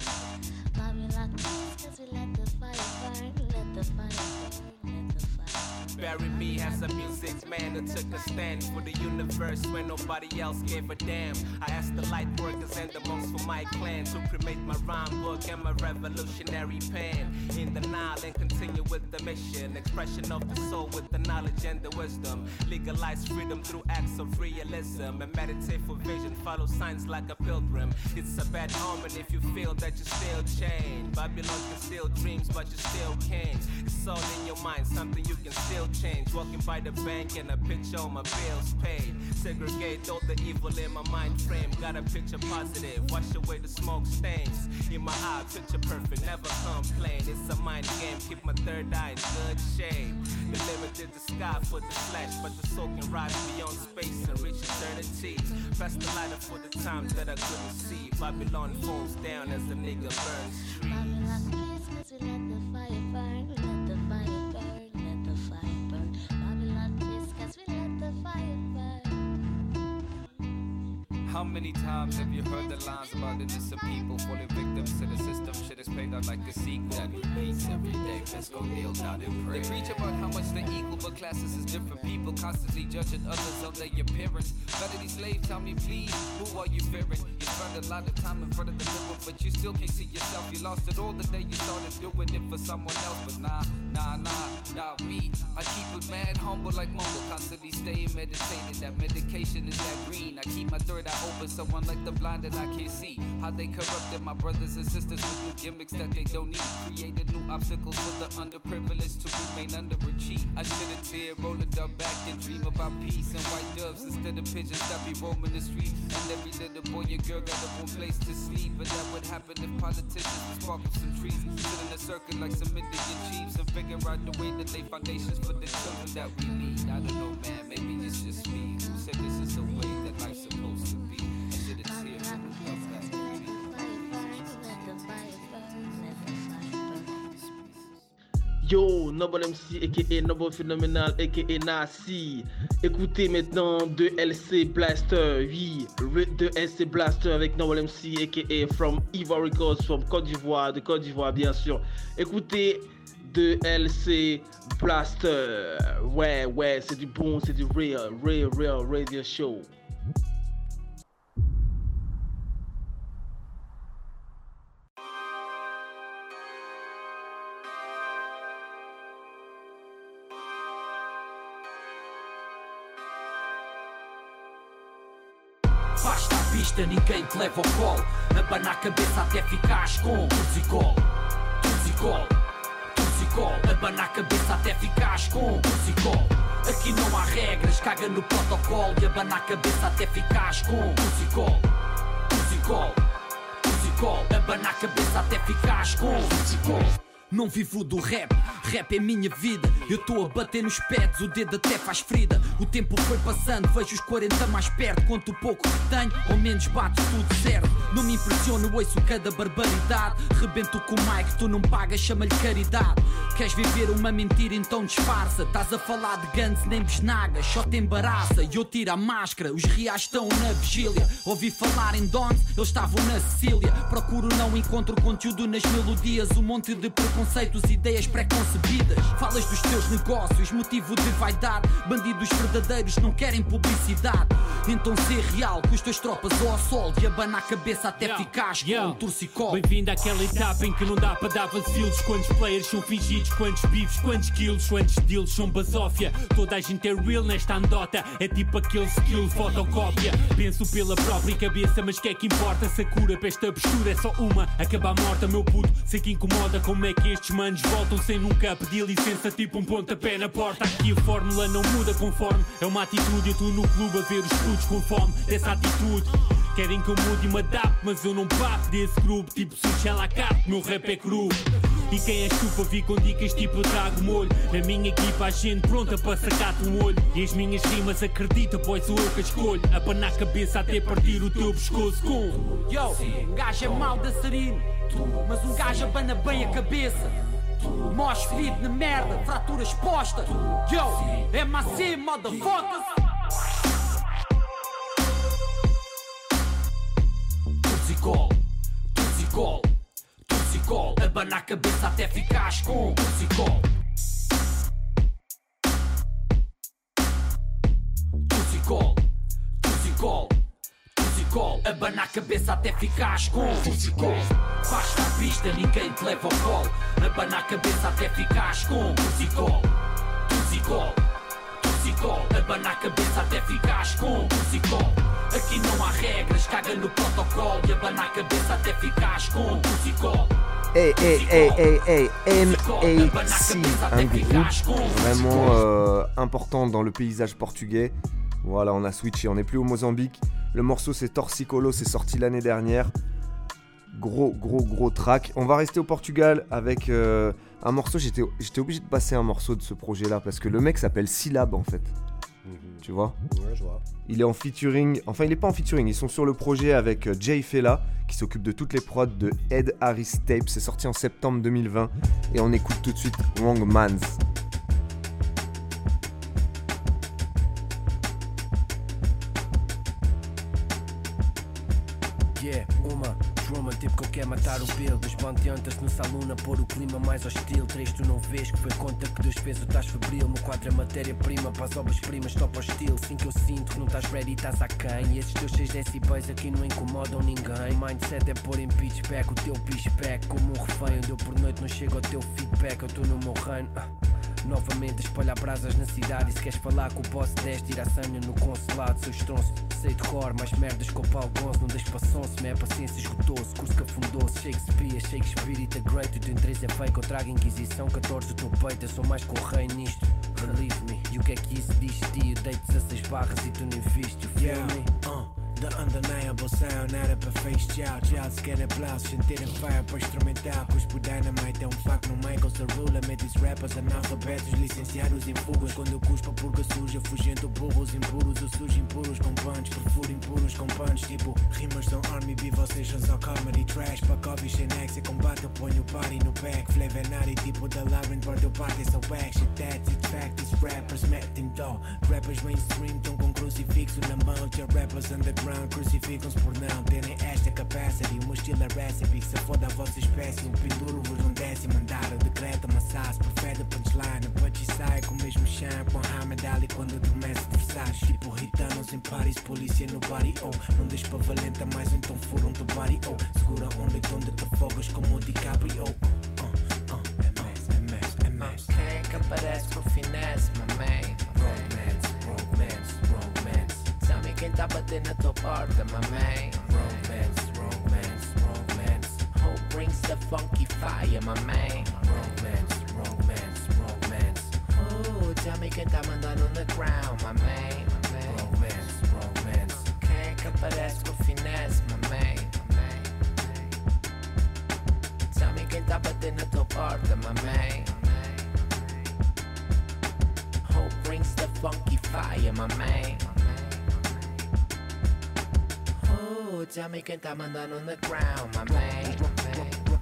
Cause we let Bury me as a music man who took a stand for the universe when nobody else gave a damn. I asked the light workers and the monks for my clan to cremate my rhyme book and my revolutionary pen. In the Nile and continue with the mission. Expression of the soul with the knowledge and the wisdom. Legalize freedom through acts of realism. And meditate for vision, follow signs like a pilgrim. It's a bad omen if you feel that you're still chained. Babylon can steal dreams, but you still can't. It's all in your mind, something you can still change. Walking by the bank and a picture on my bills paid. Segregate all the evil in my mind frame. Got a picture positive, wash away the smoke stains. In my eye, picture perfect, never complain. It's a mind game, keep my third eye in good shape. The limit is the sky for the flesh, but the soul can rise beyond space and reach eternity. Press the lighter for the times that I couldn't see. Babylon falls down as the nigga burns trees. Cause we let the fire quiet. How many times have you heard the lines about innocent people falling victims to the system? Shit is played out like a sequel. That repeats every day. Let's go kneel down and pray. They preach about how much they equal, but classes is different. People constantly judging others on their appearance. Vanity slave, tell me please, who are you fearing? You spend a lot of time in front of the mirror, but you still can't see yourself. You lost it all the day you started doing it for someone else, but nah, nah, nah, nah, me. I keep it mad humble like mumble, constantly staying meditated. That medication is that green. I keep my third eye open, so unlike the blind that I can't see. How they corrupted my brothers and sisters with new gimmicks that they don't need. Created new obstacles for the underprivileged to remain underachieved. I shed a tear, roll it up back and dream about peace and white doves instead of pigeons that be roaming the street. And every little boy and girl got a one place to sleep. But that would happen if politicians would spark up some trees. Sit in a circle like some Indian chiefs and figure out the way to lay foundations for the children that we need. I don't know, man, maybe it's just me who said this is the way Yo, Noble MC aka Noble Phénoménal aka Nasi. Écoutez maintenant 2LC Blaster, oui, 2LC Blaster avec Noble MC aka From Ivory Coast, from Côte d'Ivoire, de Côte d'Ivoire bien sûr. Écoutez 2LC Blaster, ouais, ouais, c'est du bon, c'est du real, real, real radio show. Basta a pista, ninguém te leva ao colo. Abana a cabeça até ficares com Tuzicol, Tuzicol, Tuzicol. Abana a cabeça até ficares com Tuzicol. Aqui não há regras, caga no protocolo. E abana a cabeça até ficares com Tuzicol, Tuzicol, Tuzicol. Abana a cabeça até ficares com Tuzicol. Não vivo do rap, rap é minha vida. Eu estou a bater nos pés, o dedo até faz ferida. O tempo foi passando, vejo os 40 mais perto. Quanto pouco que tenho, ao menos bato tudo certo. Não me impressiono, ouço cada barbaridade. Rebento com o mic, tu não pagas, chama-lhe caridade. Queres viver uma mentira, então disfarça. Estás a falar de guns, nem besnagas, só te embaraça. E eu tiro a máscara, os reais estão na vigília. Ouvi falar em Dons, eles estavam na Sicília. Procuro, não encontro conteúdo nas melodias. Um monte de preconceitos, ideias pré-concebidas. Falas dos teus negócios, motivo de vaidade. Bandidos verdadeiros não querem publicidade. Então ser real com as tuas tropas ou ao sol. E abana a cabeça até ficares com um torcicol. Bem-vindo àquela etapa em que não dá para dar vazilos. Quantos players são fingidos, quantos bifes, quantos kills, quantos deals são basófia. Toda a gente é real nesta andota. É tipo aquele skill fotocópia. Penso pela própria cabeça, mas que é que importa? Se a cura para esta postura é só uma, acaba morta, meu puto. Sei que incomoda como é que estes manos voltam sem nunca pedir licença, tipo um pontapé na porta. Aqui a fórmula não muda conforme é uma atitude. Eu estou no clube a ver os putos com fome dessa atitude. Querem que eu mude e me adapte, mas eu não passo desse grupo. Tipo sushi à meu rap é cru. E quem és tu vir com dicas tipo eu trago molho? Na minha equipa há gente pronta para sacar-te um olho. E as minhas rimas acredita, pois sou eu que escolho. Abanar a cabeça até partir o teu pescoço com. Yo, um gajo é mau dançarino, mas um gajo abana bem a cabeça. Mosh pit na merda, fratura exposta. Yo, é macio, motherfuckers. Tuzicol, Tuzicol, Tuzicol. Abana a cabeça até ficares com Tuzicol. Tuzicol, Tuzicol, Tuzicol. Abana a cabeça até ficares com Tuzicol. Basta a pista, ninguém te leva ao colo. Abana a cabeça até ficares com Tuzicol, Tuzicol, Tuzicol. Abana a cabeça até ficares com Tuzicol. Aqui não há regras, caga no protocolo. E abana a cabeça até ficares com Tuzicol. Hey, hey, hey, hey, hey, MAC, un groupe vraiment euh, important dans le paysage portugais. Voilà, on a switché, on n'est plus au Mozambique. Le morceau c'est Torsicolo, c'est sorti l'année dernière. Gros, gros, gros track. On va rester au Portugal avec euh, un morceau. J'étais j'étais obligé de passer un morceau de ce projet là parce que le mec s'appelle Syllab en fait. Tu vois Ouais, je vois. Il est en featuring, enfin il est pas en featuring, ils sont sur le projet avec euh, Jay Fela qui s'occupe de toutes les prods de Ed Harris Tape. C'est sorti en septembre 2020 et on écoute tout de suite Wrong Mans. Yeah, uma que eu quero matar o Bill Dos bandeantas no salão a pôr o clima mais hostil. Três tu não vês que foi conta que Deus fez o estás febril. Meu quadro é matéria-prima para as obras-primas Top ao estilo, sim que eu sinto que não estás ready, estás aquém. E esses teus 6 decibéis aqui não incomodam ninguém. Mindset é pôr em pitch back o teu pitch back Como um refém. Onde eu por noite não chego ao teu feedback Eu estou no meu reino. Ah. Novamente espalhar brasas na cidade. E se queres falar com o boss deste Ir à sanha no consulado, seu estronço Sei de cor, mais merdas com o pau gozo Não deixes para sonso, minha paciência esgotou-se. Curso que afundou-se, Shakespeare, Shakespeare a great, o teu interesse é fake Eu trago Inquisição, 14 o teu peito Eu sou mais que o rei nisto. Believe me, e o que é que isso diz de ti? Eu dei 16 barras e tu nem viste, you feel Yeah, uh, The undeniable sound era para face chow Child scan aplausos, sentirem fire para instrumental Cuspo dynamite é um facto no Michael Cerula Mete os rappers analfabetos, licenciados em fugas. Quando eu cuspo a purga suja, fugendo burros impuros Eu sujo impuros com punch, perfuro impuros com punch. Tipo, rimas são army, be vocês são comedy trash Para copy, sem ex, e combate eu ponho o party no back. Flavor nari, tipo da labyrinth, para teu party são wack Shit that's it, fact, these rappers metem dó Rappers mainstream estão com crucifixo na mão Já rappers underground crucificam-se por não terem esta capacity. O meu é recipe, se foda a vossa espécie. Um penduro-vos num décimo andar. O decreto amassasse, profeta punchline. Punch sai com o mesmo shampoo Muhammad Ali quando adormece versátil Tipo ritanos em Paris, polícia no body Oh, não deixes para valenta mais então foram do body Oh, segura onda e onde te afogas como o DiCaprio Oh, oh, oh, MS, MS, MS Quem que aparece com finesse, my Bakit part of my man? Romance, romance, romance Who brings the funky fire, my man? Romance, romance, romance Ooh, Jamaican diamond on the ground, my man, my Romance, romance Can't compare with finesse, my man part of my man Who brings the funky fire, my man? My man moods, tell me que está mandando on the ground, my man.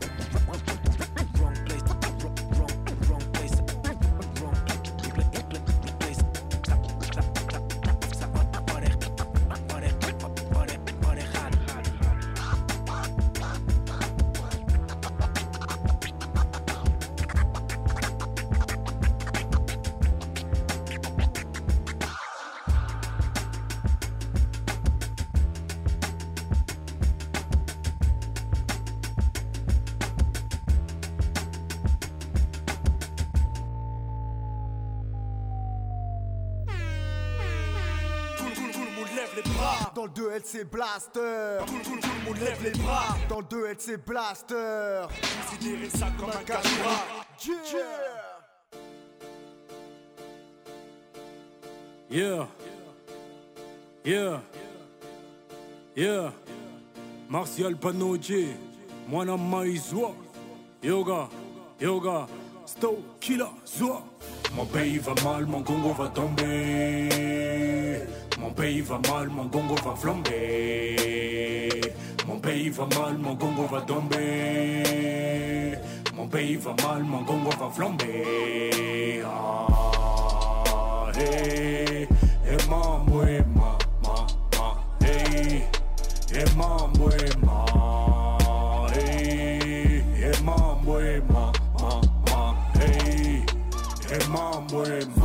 2LC Blaster Tout, tout, tout le monde lève les bras Dans le 2LC Blaster Considérez ça comme un cache-bras Yeah Yeah. Yeah. Yeah. Martial Panoji. Mwana Maizwa. Yoga. Yoga. Sto Killer Zwa. Mon pays va mal, mon Congo va tomber. Mon pays va mal, mon Congo va flamber. Mon pays va mal, mon Congo va tomber. Mon pays va mal, mon Congo va flamber. Ah, hey, mambo, hey, ma, ma, ma, hey, mambo, hey, ma, hey, hey, ma, ma, ma, hey, mambo, hey, ma.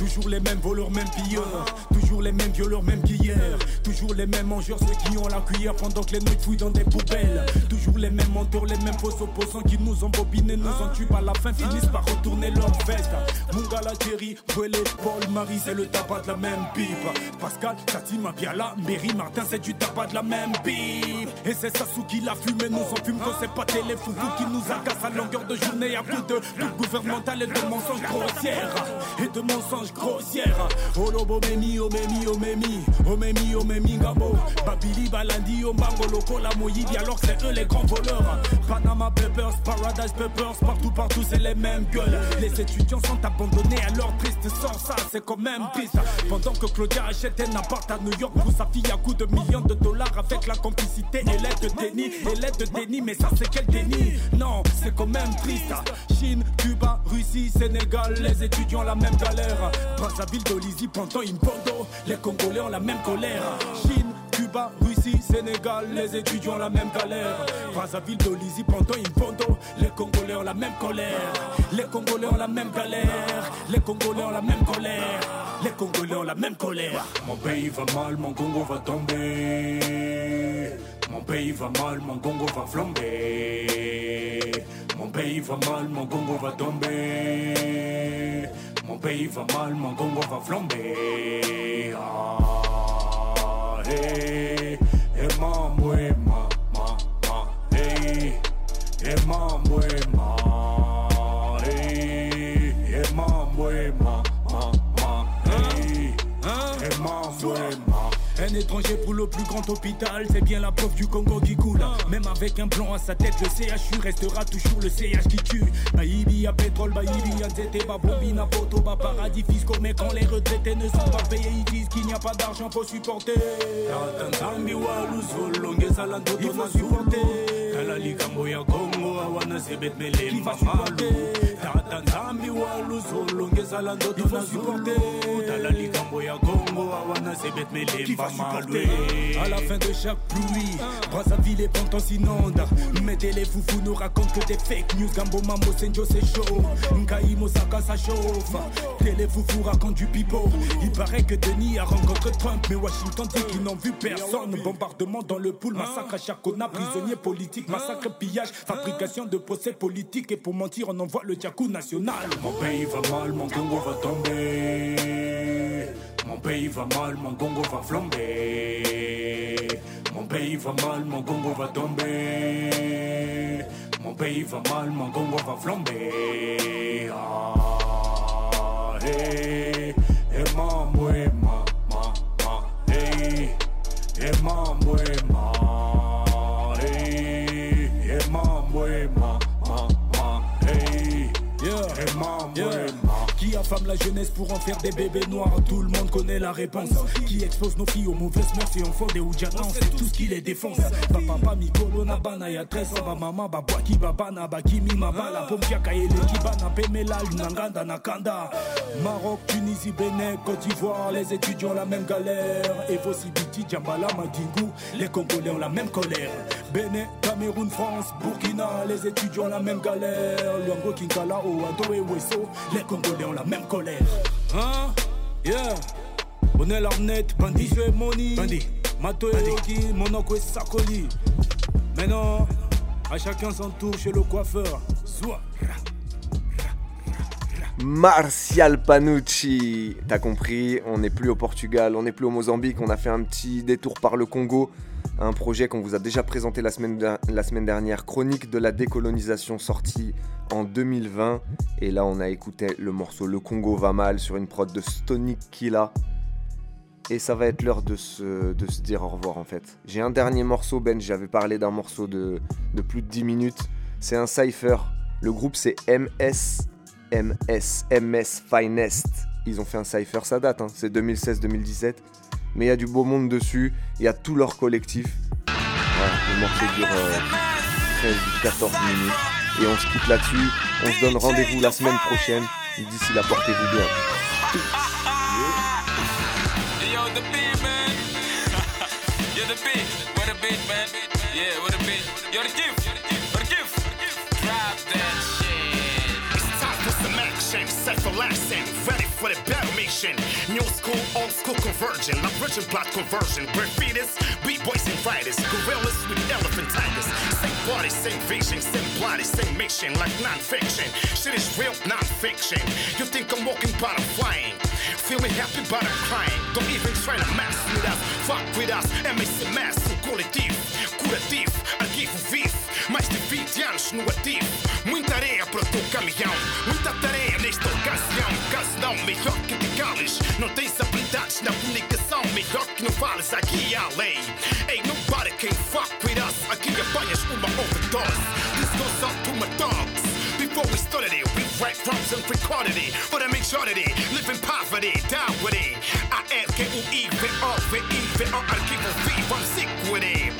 Toujours les mêmes voleurs, mêmes pilleurs. Toujours les mêmes violeurs, mêmes qu'hier Toujours les mêmes mangeurs, ceux qui ont la cuillère Pendant que les nuits fouillent dans des poubelles. Toujours les mêmes menteurs, les mêmes faux opposants Qui nous ont bobinés, nous en tuent à la fin Finissent par retourner leur veste. Mungala, Thierry, Brûlé, Paul, Marie C'est le tabac de la même pipe. Pascal, Fatima, Biala, Mary, Martin C'est du tabac de la même pipe. Et c'est Sassou qui l'a fumé Nous en fume quand c'est pas télé Qui nous agace à longueur de journée. À plus de lutte gouvernementale et de mensonges grossières Et de mensonges grossières Olobo, Memi, Omemi, Omemi Omemi, Omemi, Gabo Babili, Balandi, Ombango, Loco, la Moïdi. Alors c'est eux les grands voleurs. Panama Papers, Paradise Papers. Partout, partout c'est les mêmes gueules. Les étudiants sont abandonnés à leur triste sort. Ça c'est quand même triste Pendant que Claudia achète un appart à New York Pour sa fille à coups de millions de dollars Avec la complicité et l'aide de déni Et l'aide de déni mais ça c'est quel déni? Non c'est quand même triste. Chine, Cuba, Russie, Sénégal Les étudiants la même galère Brazzaville, Dolisie, Ponto, Impondo Les Congolais ont la même colère Chine, Cuba Russie, Sénégal, les étudiants la même galère. Brazzaville, Dolisie, Ponto, Impondo, les Congolais ont la même colère. Les Congolais ont la même galère. Les Congolais ont la même colère. Les Congolais ont la même colère. Mon pays va mal, mon Congo va tomber. Mon pays va mal, mon Congo va flamber. Mon pays va mal, mon Congo va tomber. Mon pays va mal, mon Congo va flamber. Ah, hey, hey, mambo, ma, ma, ma, hey, hey, mambo, hey, ma, hey, hey, mambo, hey, ma, ma, ma, hey, hey, mambo, hey, ma. Un étranger pour le plus grand hôpital, c'est bien la preuve du Congo qui coule. Même avec un blanc à sa tête, le CHU restera toujours le CH qui tue. Baïbi à pétrole, Baïbi à Nzete, Babobina, Poto, Ba paradis fiscaux. Mais quand les retraités ne sont pas payés, ils disent qu'il n'y a pas d'argent, faut supporter. Il faut supporter. Kala likambo ya Congo awana sebet Nzambi wa ndoto na Tala likambo ya mamalu À la fin de chaque pluie Brazzaville et Ponton s'inondent Mais les foufous nous racontent que des fake news. Gambo Mambo Senjo c'est chaud. Nkai Mosaka ça chauffe. Télé foufous racontent du pipeau. Il paraît que Denis a rencontré Trump Mais Washington dit qu'ils n'ont vu personne. Bombardement dans le pool, massacre à Chakona Prisonniers politiques, massacre, pillage Fabrication de procès politiques Et pour mentir on envoie le Diakou national. Mon pays va mal, mon Congo va tomber. Mon pays va mal, mon Congo va flamber. Mon pays va mal, mon Congo va tomber. Mon pays va mal, mon Congo va flamber. Ah, eh, hey, hey, mambo, hey, ma, ma, ma, hey, hey, mambo, hey, ma, and mom yeah. Ma. Qui affame la jeunesse pour en faire des bébés noirs. Tout le monde connaît la réponse. Qui expose nos filles aux mauvaises mœurs et en font des oudjanans C'est tout ce qui les défonce. Ba papa mikolo na bana ya 13 ans Ba mama ba bwaki ba bana ba kimi mabala Pompiaka ele kibana pemela lunanganda na kanda Maroc, Tunisie, Bénin, Côte d'Ivoire Les étudiants la même galère. Et Biti, Djambala, Madingou Les Congolais ont la même colère. Bénin, Cameroun, France, Burkina Les étudiants la même galère. Luango, Kinkala, Oado et Wesso Les Congolais ont la même colère. Hein? Yeah. Bonnet l'arnette, bandit, je suis Moni Bandit. Mato et Monaco et Sakoli Maintenant, à chacun son tour chez le coiffeur. Soit Martial Panucci. T'as compris, on n'est plus au Portugal, on n'est plus au Mozambique, on a fait un petit détour par le Congo. Un projet qu'on vous a déjà présenté la semaine, dernière, Chronique de la décolonisation, sorti en 2020. Et là, on a écouté le morceau Le Congo va mal sur une prod de Stonic Killa. Et ça va être l'heure de se, dire au revoir en fait. J'ai un dernier morceau, Ben, j'avais parlé d'un morceau de, plus de 10 minutes. C'est un cypher. Le groupe c'est MS, MS, MS Finest. Ils ont fait un cypher, ça date, hein. c'est 2016-2017. Mais il y a du beau monde dessus, il y a tout leur collectif. Voilà, le morceau dure euh, 13-14 minutes. Et on se quitte là-dessus. On se donne rendez-vous la semaine prochaine. D'ici là, portez-vous bien. For the battle mission. New school, old school conversion, like virgin blood conversion. Graffiti's, B-boys and writers, gorillas with elephant tigers. Same body, same vision, same body, same mission, like non-fiction. Shit is real, non-fiction. You think I'm walking but I'm flying. Feeling happy but I'm crying. Don't even try to mess with us, fuck with us. MS, o coletivo, curativo, arquivo vivo. Mais de 20 anos no ativo. Muita areia para o teu caminhão, muita tarefa nesta ocasião. Caso não, melhor que te cales. Não tens habilidades na comunicação, melhor que não fales. Aqui há lei. Ain't nobody can fuck with us. Aqui apanhas uma overdose. This goes out to my dogs. Before we started it, we write drums and recorded it. For the majority, live in poverty, down with it. A-R-K-U-I-V-O-V-I-V-O, arquivo vivo, I'm sick with it.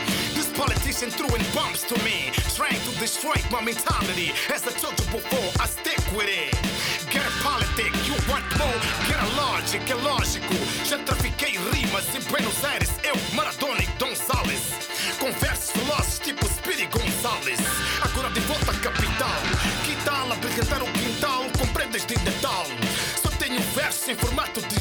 Politician throwing bombs to me, trying to destroy my mentality. As I told you before, I stick with it. Get a politic, you want more? Get a logic, é lógico. Já trafiquei rimas em Buenos Aires, eu, Maradona e Gonzalez. Conversos filósofos tipo Speedy Gonzalez. Agora de volta à capital. Que tal apresentar o quintal com prendas de Natal? Só tenho verso em formato de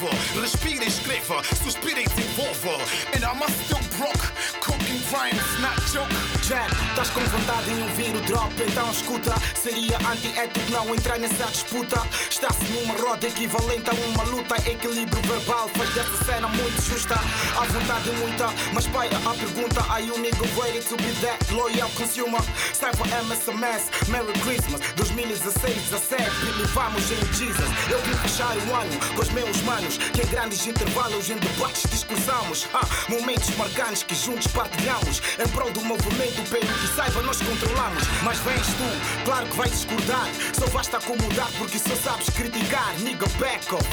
lever, respire ich Schläfer, so spiele ich den Wurfer. In der Mast und Brock, Rhymes. Estás com vontade em ouvir o drop, então escuta. Seria anti-ético não entrar nessa disputa. Está-se numa roda equivalente a uma luta. Equilíbrio verbal faz dessa cena muito justa. Há vontade muita, mas pai, a pergunta: Are you nigga ready to be that loyal consumer? Sai for MSMS, Merry Christmas 2016, 17, vamos em Jesus. Eu vim fechar o ano com os meus manos, que em grandes intervalos em debates discursamos. Ah, momentos marcantes que juntos partilhamos. Em prol do movimento, pelo que saiba, nós controlamos. Mas vens tu, claro que vais discordar. Só basta acomodar porque só sabes criticar. Nigga, back off.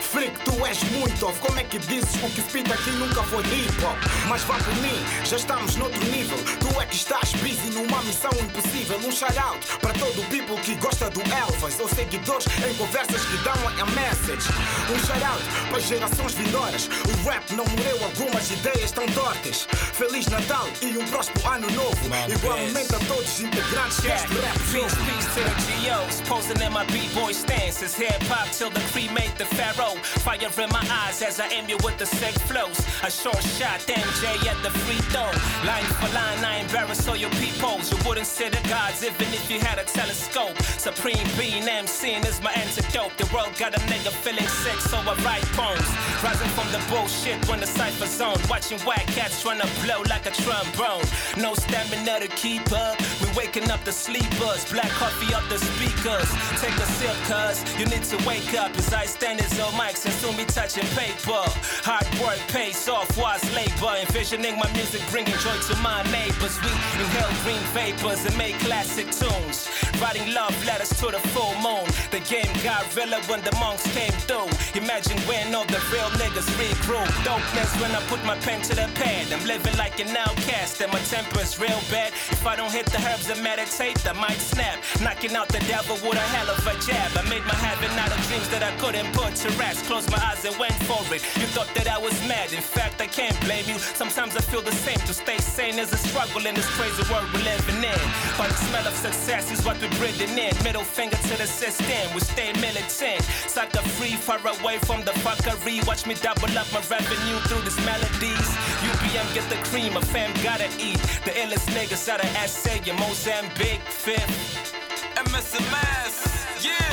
Freak, tu és muito off. Como é que dizes o que spit aqui nunca foi hip hop? Mas vá por mim, já estamos noutro nível. Tu é que estás busy numa missão impossível. Um shout out para todo o people que gosta do Elfas ou seguidores em conversas que dão a message. Um shout out para gerações vindouras. O rap não morreu, algumas ideias estão tortas. Feliz Natal e um próspero ano novo. Igualmente a todos os integrantes deste rap Peace, peace to the GOs, posing in my B-boy stance stances. Hip hop till the cremate the pharaoh. Fire in my eyes as I aim you with the sick flows. A short shot, MJ at the free throw. Line for line, I embarrass all your peoples. You wouldn't see the gods even if you had a telescope. Supreme being MCing is my antidote. The world got a nigga feeling sick, so I write poems. Rising from the bullshit when the cypher's on. Watching white cats trying to blow like a trombone. No stamina to keep up. We waking up the sleepers. Black coffee up the speakers. Take a sip, cuz you need to wake up. As I stand as old mics and soon be touching paper. Hard work pays off, was labor. Envisioning my music bringing joy to my neighbors. We inhale green vapors and make classic tunes. Writing love letters to the full moon. The game got realer when the monks came through. Imagine when all the real niggas regroup. Dopeness when I put my pen to the pad. I'm living like an outcast and my temper is real bad. If I don't hit the herbs and meditate, I might snap. Knocking out the devil with a hell of a jab. I made my habit out of dreams that I couldn't put to rest. Closed my eyes and went for it. You thought that I was mad. In fact, I can't blame you. Sometimes I feel the same. To stay sane is a struggle in this crazy world we're living in. But the smell of success is what we're breathing in. Middle finger to the system. We stay militant. Sucker free, far away from the fuckery. Watch me double up my revenue through these melodies. UBM get the cream, a fam gotta eat. The illest niggas out of SA in Mozambique, fifth. MSMS, yeah.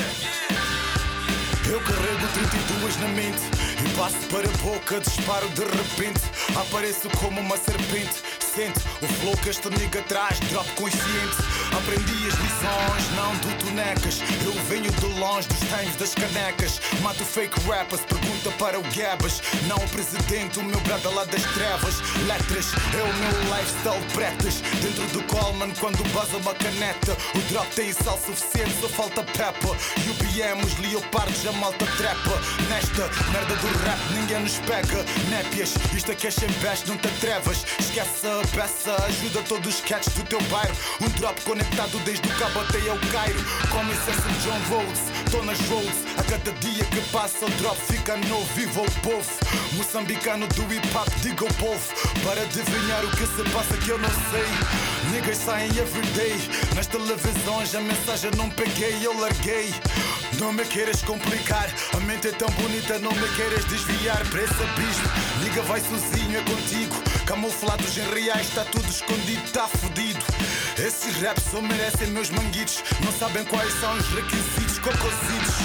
Eu carrego 32 na mente e passo para a boca, disparo de repente. Apareço como uma serpente. Sente o flow que este nigga traz, drop consciente. Aprendi as lições, não do tonecas. Eu venho de longe dos times das canecas. Mato fake rappers, pergunta para o Gabas. Não o presidente, o meu brother lá das trevas. Letras, é o meu lifestyle pretas. Dentro do Coleman, quando baza uma caneta. O drop tem sal suficiente, só falta peppa. UBM, os leopardos, a malta trepa. Nesta merda do rap, ninguém nos pega. Népias, isto aqui é sem não te atrevas. Esquece a peça, ajuda todos os cats do teu bairro. Um drop conectado desde o cabo até ao Cairo. Como essência John Rhodes, tô nas roads. A cada dia que passa, o drop fica novo. Viva o povo, moçambicano do hip hop, diga o povo. Para adivinhar o que se passa que eu não sei. Niggas saem everyday. Nas televisões a mensagem não peguei, eu larguei. Não me queres complicar, a mente é tão bonita, não me queres desviar para esse abismo. Liga, vai sozinho, é contigo. Camuflados em reais, está tudo escondido, tá fudido. Esses raps só merecem meus manguitos. Não sabem quais são os requisitos, cocositos.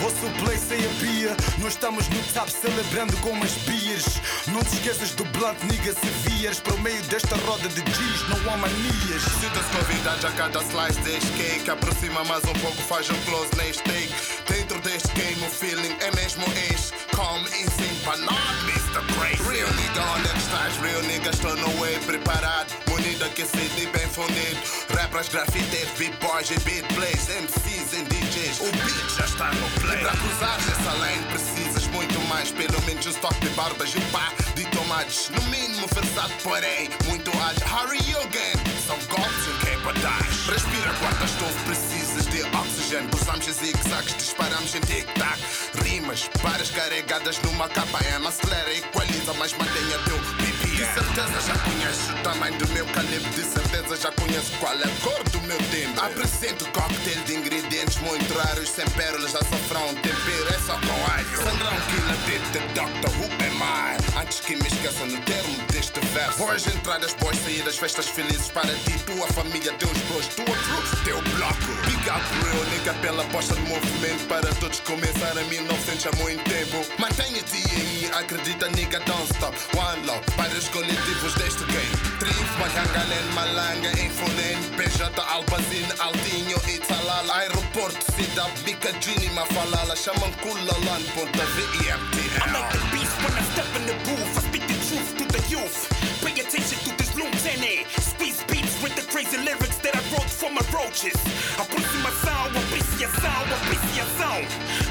Vosso play sem a pia, nós estamos no top celebrando com umas beers. Não te esqueças do blunt, nigga, se vieres para o meio desta roda de G's, não há manias. Sinta-se convidado a cada slice deste cake. Aproxima mais um pouco, faz um close neste take. Dentro deste game, o feeling é mesmo ex. Come easy, but not Real nigga, é que estás? Real nigga, estou no way, preparado. Munido, aquecido e bem fundido. Rappers, grafiteiros, beat-boys e beat plays. MCs e DJs. O beat já está no play. E para cruzares essa lane, precisas muito mais. Pelo menos um stock de barbas e pá de tomates. No mínimo versado, porém, muito ágil. Hurry you again. São golpes capadage. Respira quarta estouve, oxigênio. Vision. Cruzamos em zigue-zagues, disparamos em tic-tac. Rimas, paras carregadas numa capa M. Acelera, equaliza, mas mantenha teu pipi. De certeza já conheces o tamanho do meu calibre. De certeza já conheces qual é a cor do meu timbre. Apresento cocktail de ingredientes muito raros. Sem pérolas, açafrão, tempero, é só com alho. Sandrão Killer did the Doctor Who am I? Antes que me esqueça no termo deste verso. Boas entradas, boas saídas, festas felizes para ti, tua família, teus bros, tua crew, teu bloco. Big up real, nigga, pela aposta no movimento. Para todos começar em 1900 há muito tempo. Mantenha-te aí, acredita, nigga, don't stop. One love, para os coletivos deste game. Trif, Mahangalen, Malanga, Infonen, PJ, Albazin, Aldinho, Italal, Aeroporto, Cidade, Bica, Gini, Mafalala, chamam Kulalan, Ponta V e MTL. I'm like the beast when I step in the booth. I speak the truth to the youth. Pay attention to this Luntene. Squeeze beats with the crazy lyrics that I for my roaches. Aproximação, apreciação, apreciação.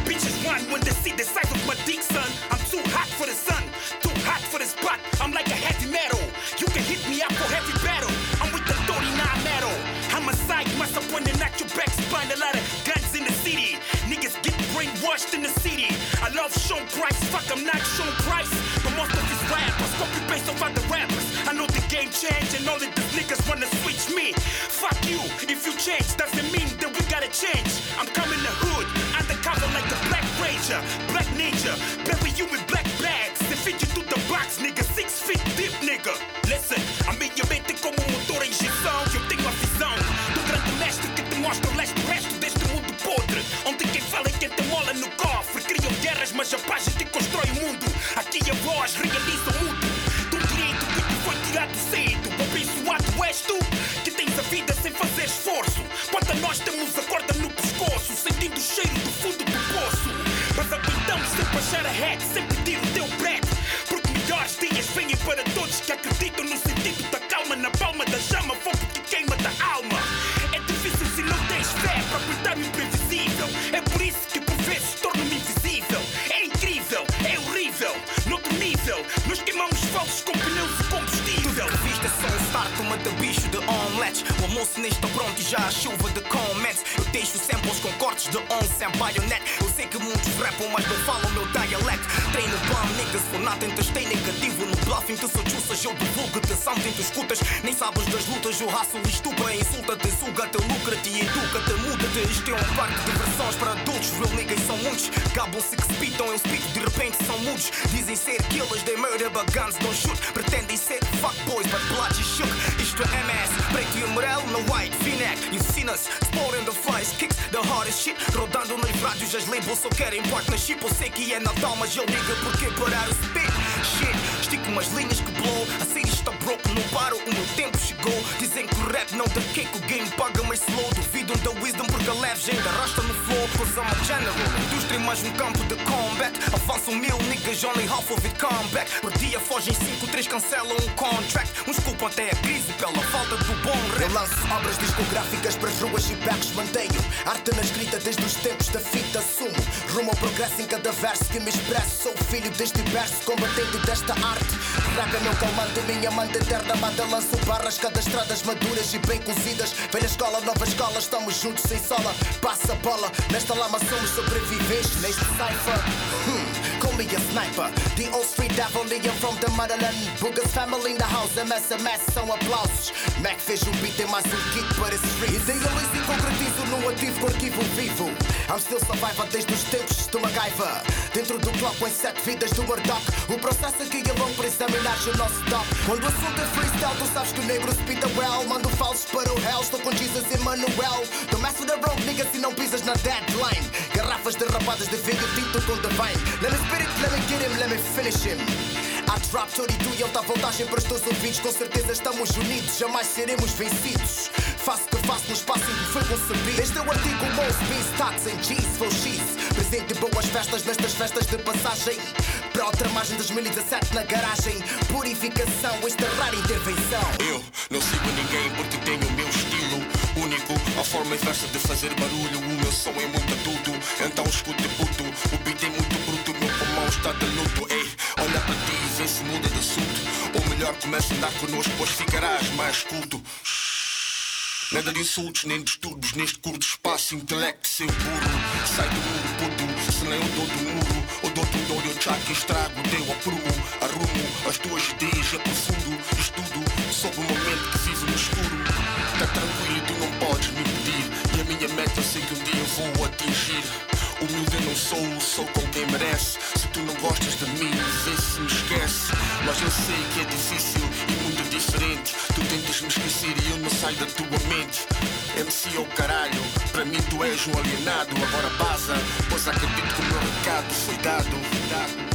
Bitches run when they see the size of my dick, son. I'm too hot for the sun, too hot for the spot. I'm like a heavy metal. You can hit me up for heavy battle. I'm with the 39 metal. I'm a side muscle pointing at your back spine. A lot of guns in the city. Niggas get brainwashed in the city. I love Sean Price, fuck, I'm not Sean Price. But most of these rappers copy paste off other rappers. I know game changed and all of these niggas wanna switch me. Fuck you, if you change, doesn't mean that we gotta change. I'm coming the hood, undercover like a black ranger, black ninja. Bury you with black bags and fit you to the box, nigga. Six feet deep, nigga. Listen, I a minha mente como motor a injeção. Eu tenho a visão do grande mestre que te mostra o leste resto deste mundo podre. Onde quem fala é quem te mola no cofre. Criam guerras, mas a paz é que constrói o mundo. Aqui a voz realiza tu, que tens a vida sem fazer esforço. Almoço está pronto e já a chuva de comments. Eu deixo samples com cortes de once and bayonet. Eu sei que muitos rapam, mas não falam meu dialecto. Treino bum, niggas, for nothing, testei negativo no bluffing. Tu sou juiças, eu divulgo-te something, tu escutas. Nem sabes das lutas, o raço estupra, insulta-te, suga-te. Isto é um parque de versões para adultos. Real niggas são muitos. Gabam-se que spitam, eu spito, de repente são mudos. Dizem ser killers, they murder, but guns don't shoot. Pretendem ser fuckboys, but blood is shook. Isto é MS, preto e amarelo no white v-neck. Us, sporting the flies, kicks, the hardest shit. Rodando nos rádios, as labels só querem partnership. Eu sei que é Natal, mas eu ligo porque parar o spit. Shit, estico umas linhas que blow. A série está broke, não paro, o meu tempo chegou. Dizem que o rap não dá cake, o game paga mais slow. Duvidam da wisdom porque a leve ainda arrasta no flow. Cause I'm a general, indústria mais um campo de combat. Avançam mil niggas, only half of it come back. Por dia fogem cinco, três cancelam um contract. Uns culpam até a crise pela falta do bom rap. Eu lanço obras discográficas para as ruas e backs mantenho Arte na escrita desde os tempos da fita assumo Rumo ao progresso em cada verso que me expresso Sou filho deste verso, combatente desta arte Rap é meu calmante, minha amante eterna amada Lanço barras, cada estradas maduras e bem cozidas. Velha escola, nova escola, estamos juntos sem sola. Passa a bola, nesta lama somos sobreviventes. Neste cipher, hmm, call me a sniper. The old street devil, Liam from the motherland. Booger's family in the house, MSMS são aplausos. Mac fez o beat, tem mais um kit para esse street. Idealizo e concretizo no ativo com arquivo vivo. I'm still survivor desde os tempos do MacGyver Dentro do clock com sete vidas do Murdoch O processo aqui é longo para examinar o nosso top Quando o assunto é freestyle, tu sabes que o negro spita well. Mando falsos para o hell, estou com Jesus e Manuel Don't mess with the road, nigga, se não pisas na deadline. Garrafas derrapadas de vinho tinto com divine Let me spit it, let me get him, let me finish him Drop 32 e ele dá vantagem para os teus ouvidos Com certeza estamos unidos, jamais seremos vencidos. Faço que faço no espaço em que foi concebido Este é o artigo Most Beats, Tats and G's, for X Presente e boas festas nestas festas de passagem. Para outra margem 2017 na garagem. Purificação, esta rara intervenção. Eu não sigo ninguém porque tenho o meu estilo único. A forma inversa de fazer barulho O meu som é muito adulto. Então escute puto O beat é muito bruto Meu pulmão está de luto. Ei, olha para ti se muda de assunto Ou melhor começa a andar connosco Pois ficarás mais culto Nada de insultos nem distúrbios neste curto espaço. Intelecto seu burro. Sai do muro, puto. Se nem eu dou do muro, ou dou-te um dor, eu tchaco estrago. Teu aprumo, arrumo as tuas ideias, aprofundo. Estudo sobre o momento que vivo no escuro. Tá tranquilo tu não podes me pedir. E a minha meta eu sei que um dia vou atingir. Humilde eu não sou, sou com quem merece. Se tu não gostas de mim, vê se me esquece. Mas eu sei que é difícil e muito diferente. Tu tentas me esquecer e eu não saio da tua mente. MC é o caralho, para mim tu és um alienado. Agora baza, pois acredito que o meu recado foi dado.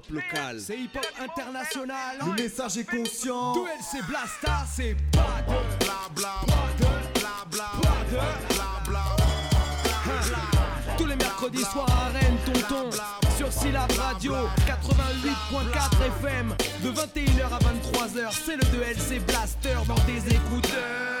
Hip-hop local. C'est hip-hop international. Le message est conscient. 2LC Blasta, c'est pas de bla bla bla bla bla Tous les mercredis soirs à Rennes, tonton. Sur Syllab Radio 88.4 FM. De 21h à 23h, c'est le 2LC Blaster dans tes écouteurs.